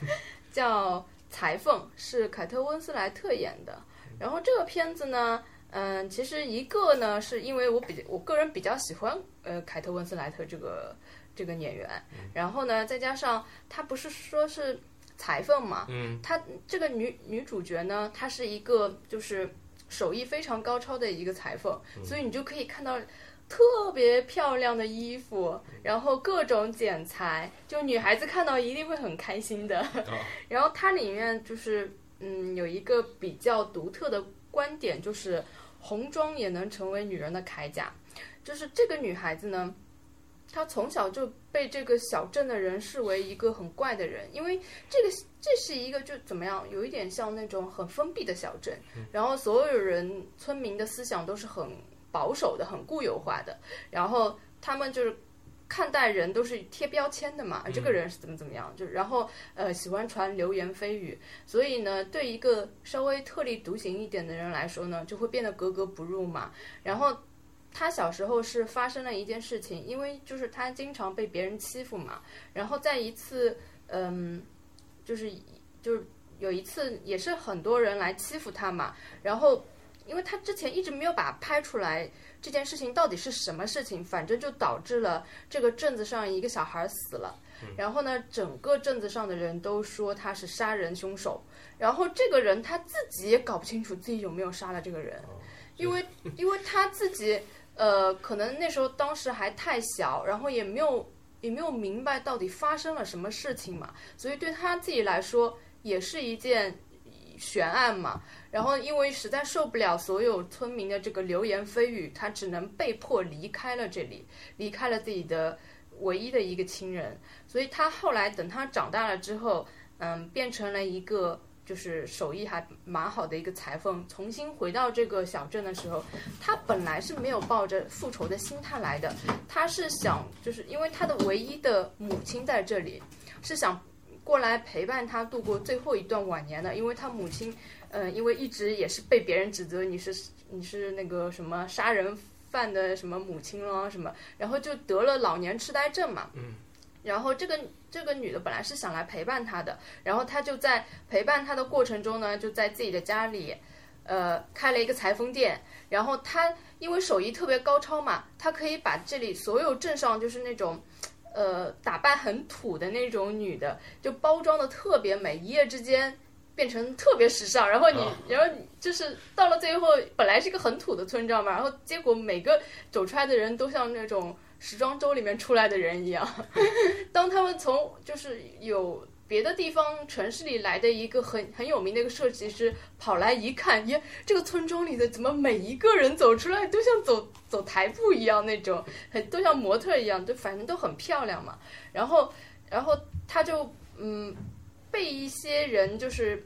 叫《裁缝》，是凯特温斯莱特演的。然后这个片子呢，嗯、其实一个呢，是因为我比我个人比较喜欢呃凯特温斯莱特这个这个演员，然后呢，再加上她不是说是裁缝嘛，嗯，她这个女女主角呢，她是一个就是手艺非常高超的一个裁缝，所以你就可以看到。特别漂亮的衣服，然后各种剪裁，就女孩子看到一定会很开心的。然后它里面就是，嗯，有一个比较独特的观点，就是红妆也能成为女人的铠甲。就是这个女孩子呢，她从小就被这个小镇的人视为一个很怪的人，因为这个这是一个就怎么样，有一点像那种很封闭的小镇，然后所有人村民的思想都是很保守的、很固有化的，然后他们就是。看待人都是贴标签的嘛，这个人是怎么怎么样，就然后呃喜欢传流言蜚语，所以呢，对一个稍微特立独行一点的人来说呢，就会变得格格不入嘛。然后他小时候是发生了一件事情，因为就是他经常被别人欺负嘛，然后在一次嗯，就是就是有一次也是很多人来欺负他嘛，然后因为他之前一直没有把拍出来。这件事情到底是什么事情？反正就导致了这个镇子上一个小孩死了，然后呢，整个镇子上的人都说他是杀人凶手，然后这个人他自己也搞不清楚自己有没有杀了这个人，因为因为他自己呃，可能那时候当时还太小，然后也没有也没有明白到底发生了什么事情嘛，所以对他自己来说也是一件悬案嘛。然后，因为实在受不了所有村民的这个流言蜚语，他只能被迫离开了这里，离开了自己的唯一的一个亲人。所以他后来等他长大了之后，嗯，变成了一个就是手艺还蛮好的一个裁缝。重新回到这个小镇的时候，他本来是没有抱着复仇的心态来的，他是想就是因为他的唯一的母亲在这里，是想过来陪伴他度过最后一段晚年的，因为他母亲。嗯，因为一直也是被别人指责你是你是那个什么杀人犯的什么母亲咯什么，然后就得了老年痴呆症嘛。嗯。然后这个这个女的本来是想来陪伴他的，然后她就在陪伴他的过程中呢，就在自己的家里，呃，开了一个裁缝店。然后她因为手艺特别高超嘛，她可以把这里所有镇上就是那种，呃，打扮很土的那种女的，就包装的特别美，一夜之间。变成特别时尚，然后你，然后你就是到了最后，本来是一个很土的村庄嘛，然后结果每个走出来的人都像那种时装周里面出来的人一样。当他们从就是有别的地方城市里来的一个很很有名的一个设计师跑来一看，耶，这个村庄里的怎么每一个人走出来都像走走台步一样那种，很都像模特一样，就反正都很漂亮嘛。然后，然后他就嗯。被一些人就是，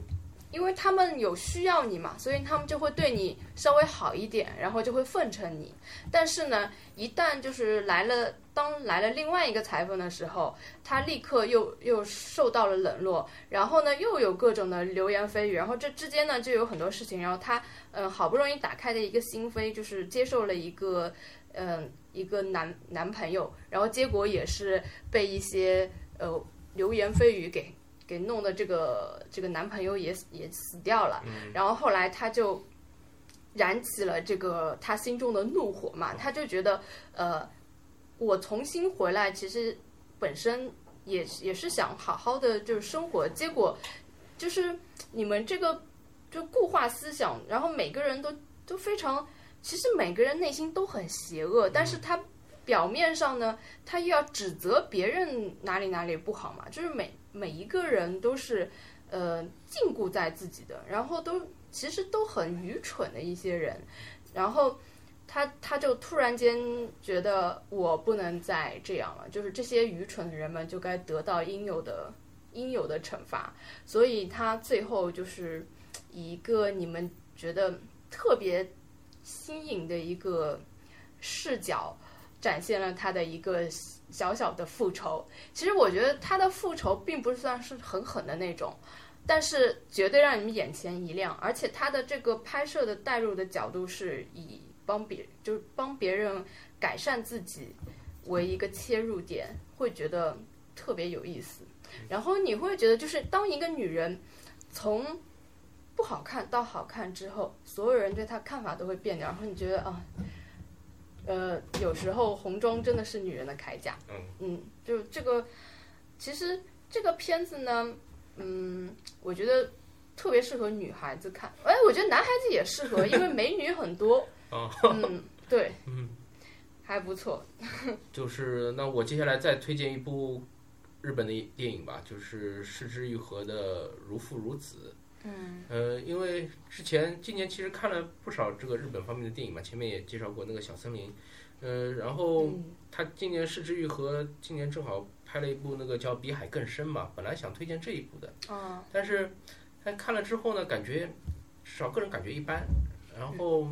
因为他们有需要你嘛，所以他们就会对你稍微好一点，然后就会奉承你。但是呢，一旦就是来了，当来了另外一个裁缝的时候，他立刻又又受到了冷落，然后呢又有各种的流言蜚语，然后这之间呢就有很多事情，然后他嗯好不容易打开的一个心扉，就是接受了一个嗯一个男男朋友，然后结果也是被一些呃流言蜚语给。给弄的这个这个男朋友也也死掉了，然后后来他就燃起了这个他心中的怒火嘛，他就觉得呃，我重新回来其实本身也也是想好好的就是生活，结果就是你们这个就固化思想，然后每个人都都非常，其实每个人内心都很邪恶，但是他表面上呢，他又要指责别人哪里哪里不好嘛，就是每。每一个人都是，呃，禁锢在自己的，然后都其实都很愚蠢的一些人，然后他他就突然间觉得我不能再这样了，就是这些愚蠢的人们就该得到应有的应有的惩罚，所以他最后就是以一个你们觉得特别新颖的一个视角，展现了他的一个。小小的复仇，其实我觉得他的复仇并不算是很狠的那种，但是绝对让你们眼前一亮。而且他的这个拍摄的带入的角度是以帮别就是帮别人改善自己为一个切入点，会觉得特别有意思。然后你会觉得，就是当一个女人从不好看到好看之后，所有人对她看法都会变掉。然后你觉得啊。呃，有时候红妆真的是女人的铠甲。嗯嗯，就这个，其实这个片子呢，嗯，我觉得特别适合女孩子看。哎，我觉得男孩子也适合，因为美女很多。嗯，对，嗯，还不错。就是那我接下来再推荐一部日本的电影吧，就是失之愈合的《如父如子》。嗯。呃，因为之前今年其实看了不少这个日本方面的电影嘛，前面也介绍过那个小森林，呃，然后嗯。他今年市之愈合今年正好拍了一部那个叫《比海更深》嘛，本来想推荐这一部的，啊但是但看了之后呢，感觉至少个人感觉一般，然后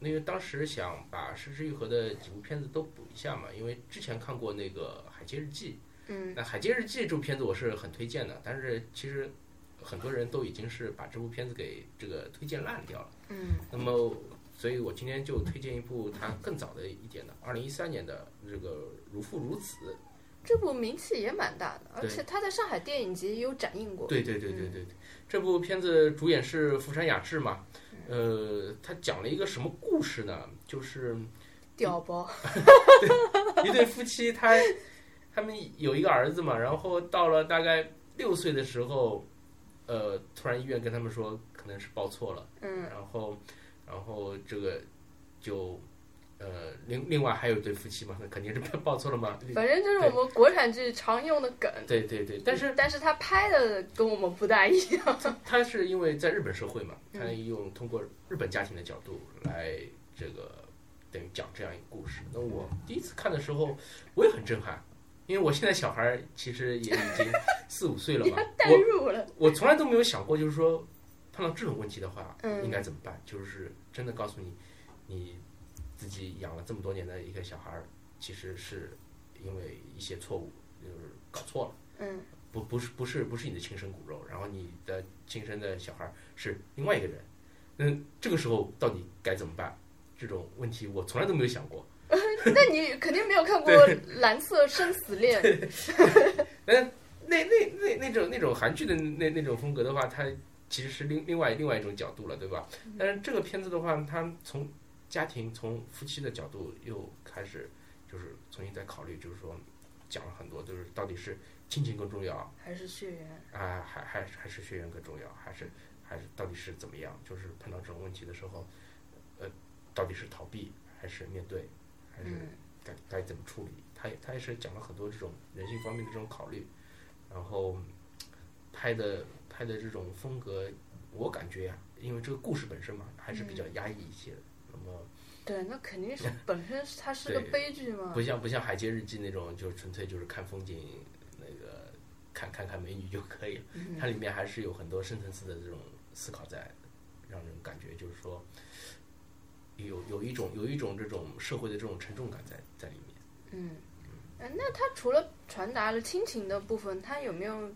那个当时想把市之愈合的几部片子都补一下嘛，因为之前看过那个《海街日记》。嗯。那《海街日记》这部片子我是很推荐的，但是其实很多人都已经是把这部片子给这个推荐烂掉了。嗯那么，所以我今天就推荐一部它更早的一点的，二零一三年的这个《如父如子》。这部名气也蛮大的，而且它在上海电影节也有展映过。对对对对对对，这部片子主演是福山雅治嘛。呃，他讲了一个什么故事呢？就是屌包，一对夫妻他，他们有一个儿子嘛，然后到了大概六岁的时候，呃，突然医院跟他们说可能是报错了，嗯然后，然后这个就，呃，另另外还有一对夫妻嘛，那肯定是报错了嘛。反正就是我们国产剧常用的梗。对对对，但是但是他拍的跟我们不大一样。他是因为在日本社会嘛，嗯他用通过日本家庭的角度来这个等于讲这样一个故事。那我第一次看的时候，我也很震撼，因为我现在小孩儿其实也已经 四五岁了嘛，代我入了，我从来都没有想过，就是说碰到这种问题的话，嗯应该怎么办？就是真的告诉你，你自己养了这么多年的一个小孩儿，其实是因为一些错误，就是搞错了。嗯不不是不是不是你的亲生骨肉，然后你的亲生的小孩是另外一个人，嗯，这个时候到底该怎么办？这种问题我从来都没有想过。那你肯定没有看过《蓝色生死恋》。嗯，那那那那种那种韩剧的那那种风格的话，它其实是另另外另外一种角度了，对吧？但是这个片子的话，它从家庭从夫妻的角度又开始就是重新再考虑，就是说讲了很多，就是到底是亲情更重要，还是血缘？啊，还还还是血缘更重要，还是还是到底是怎么样？就是碰到这种问题的时候，呃，到底是逃避还是面对，还是嗯该该怎么处理？他也他也是讲了很多这种人性方面的这种考虑，然后拍的拍的这种风格，我感觉呀、因为这个故事本身嘛，还是比较压抑一些的。那么对，那肯定是 本身它是个悲剧嘛不。像不像《海街日记》那种，就纯粹就是看风景，那个看看看美女就可以了。嗯它里面还是有很多深层次的这种思考在，让人感觉就是说，有有一种有一种这种社会的这种沉重感在在里面。嗯，呃那他除了传达了亲情的部分，他有没有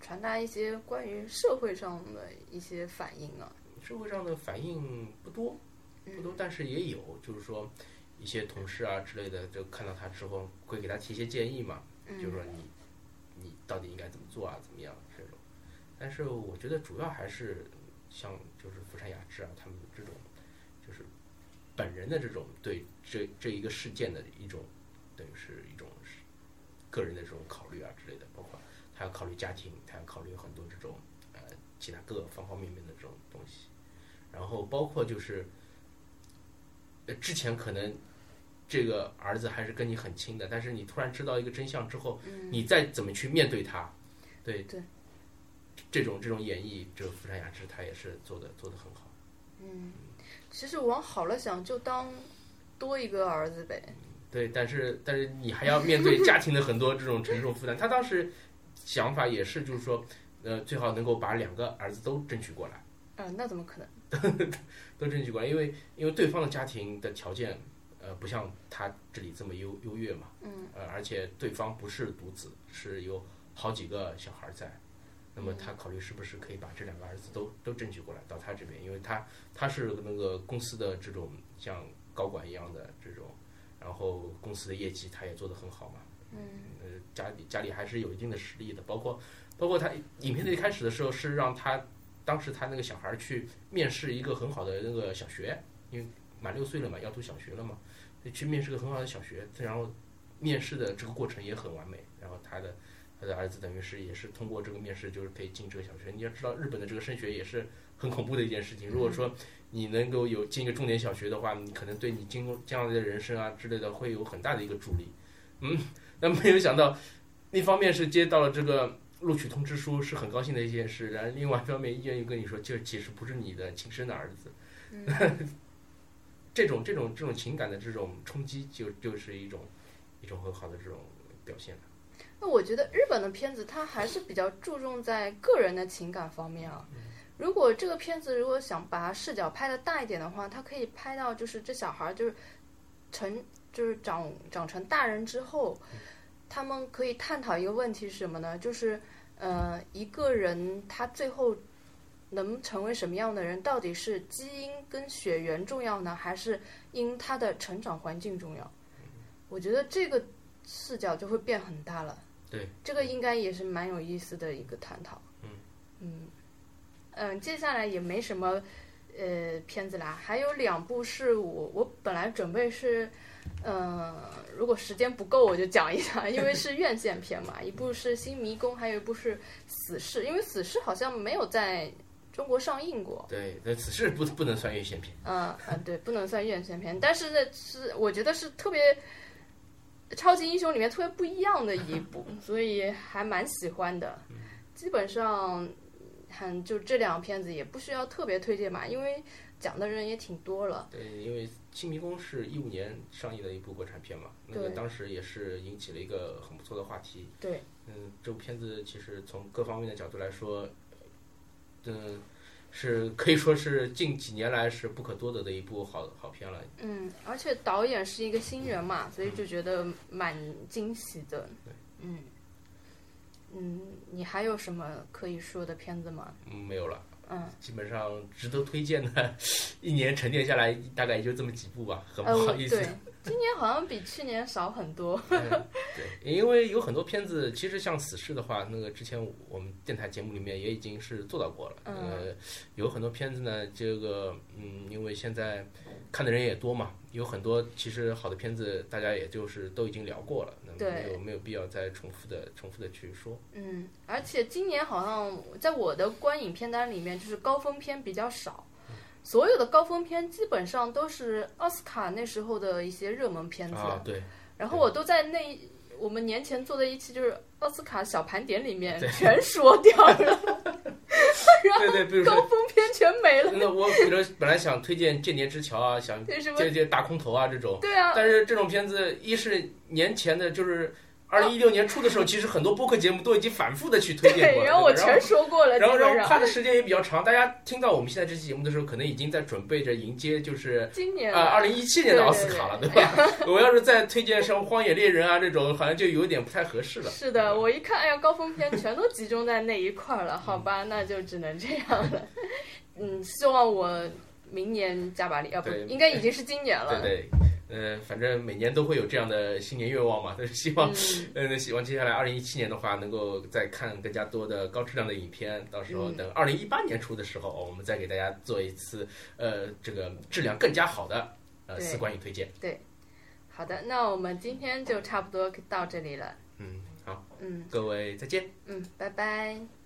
传达一些关于社会上的一些反应啊？社会上的反应不多，不多，但是也有，就是说一些同事啊之类的，就看到他之后会给他提一些建议嘛，就是说你你到底应该怎么做啊，怎么样这种。但是我觉得主要还是像就是福山雅治啊，他们这种就是本人的这种对这这一个事件的一种等于是一种是个人的这种考虑啊之类的，包括他要考虑家庭，他要考虑很多这种呃其他各个方方面面的这种东西。然后包括就是，呃，之前可能这个儿子还是跟你很亲的，但是你突然知道一个真相之后，你再怎么去面对他，对对，这种这种演绎，这个福山雅治他也是做的做的很好。其实往好了想，就当多一个儿子呗。对，但是但是你还要面对家庭的很多这种沉重负担。他当时想法也是，就是说，呃，最好能够把两个儿子都争取过来。啊、那怎么可能？都争取过来，因为因为对方的家庭的条件，呃，不像他这里这么优优越嘛，嗯，呃，而且对方不是独子，是有好几个小孩在，那么他考虑是不是可以把这两个儿子都都争取过来到他这边，因为他他是那个公司的这种像高管一样的这种，然后公司的业绩他也做得很好嘛，嗯，呃，家里家里还是有一定的实力的，包括包括他影片的一开始的时候是让他。当时他那个小孩去面试一个很好的那个小学，因为满六岁了嘛，要读小学了嘛，去面试个很好的小学，然后面试的这个过程也很完美，然后他的他的儿子等于是也是通过这个面试，就是可以进这个小学。你要知道，日本的这个升学也是很恐怖的一件事情。如果说你能够有进一个重点小学的话，你可能对你今后将来的人生啊之类的会有很大的一个助力。嗯，那没有想到，一方面是接到了这个录取通知书是很高兴的一件事，然后另外一方面医院又跟你说，这其实不是你的亲生的儿子，这种这种这种情感的这种冲击就就是一种一种很好的这种表现了。那我觉得日本的片子它还是比较注重在个人的情感方面啊。如果这个片子如果想把它视角拍的大一点的话，它可以拍到就是这小孩儿就是成就是长长成大人之后，他们可以探讨一个问题是什么呢？就是呃一个人他最后能成为什么样的人，到底是基因跟血缘重要呢，还是因他的成长环境重要？我觉得这个视角就会变很大了。对，这个应该也是蛮有意思的一个探讨。嗯。嗯。嗯，接下来也没什么呃片子啦，还有两部是我我本来准备是，嗯、如果时间不够我就讲一下，因为是院线片嘛，一部是《新迷宫》，还有一部是《死侍》，因为《死侍》好像没有在中国上映过。对，那此事不不能算院线片。嗯嗯，对，不能算院线片，但是呢，是我觉得是特别超级英雄里面特别不一样的一部，所以还蛮喜欢的。基本上，很就这两个片子也不需要特别推荐嘛，因为讲的人也挺多了。对，因为《新迷宫》是一五年上映的一部国产片嘛，那个当时也是引起了一个很不错的话题。对，嗯，这部片子其实从各方面的角度来说，嗯，是可以说是近几年来是不可多得的一部好好片了。嗯，而且导演是一个新人嘛，所以就觉得蛮惊喜的。嗯嗯，你还有什么可以说的片子吗？嗯，没有了。嗯，基本上值得推荐的，一年沉淀下来大概也就这么几部吧，很不好意思。对，今年好像比去年少很多。嗯 对，因为有很多片子，其实像《死侍》的话，那个之前我们电台节目里面也已经是做到过了。嗯呃，有很多片子呢，这个嗯，因为现在看的人也多嘛，有很多其实好的片子，大家也就是都已经聊过了，那么对没有没有必要再重复的重复的去说。嗯，而且今年好像在我的观影片单里面，就是高峰片比较少，所有的高峰片基本上都是奥斯卡那时候的一些热门片子，啊，对，然后我都在那我们年前做的一期就是奥斯卡小盘点里面全说掉了，对 对，比如说。高分片全没了，那我比如本来想推荐《间谍之桥》啊，想对什么？这这大空头啊这种，对啊，但是这种片子，一是年前的，就是二零一六年初的时候，其实很多播客节目都已经反复的去推荐过对，了。然后我全说过了，然后，然后看的时间也比较长。大家听到我们现在这期节目的时候，可能已经在准备着迎接，就是今年啊，二零一七年的奥斯卡了，对吧？我要是再推荐什么《荒野猎人》啊这种，好像就有点不太合适了。是的，我一看，哎呀，高峰片全都集中在那一块儿了，好吧，那就只能这样了。嗯，希望我明年加把力，啊不，应该已经是今年了。对对，呃，反正每年都会有这样的新年愿望嘛，但是希望，嗯，呃，希望接下来二零一七年的话，能够再看更加多的高质量的影片。到时候嗯等二零一八年初的时候，我们再给大家做一次，呃，这个质量更加好的呃四观影推荐。对好的，那我们今天就差不多到这里了。嗯，好，嗯各位再见。嗯，拜拜。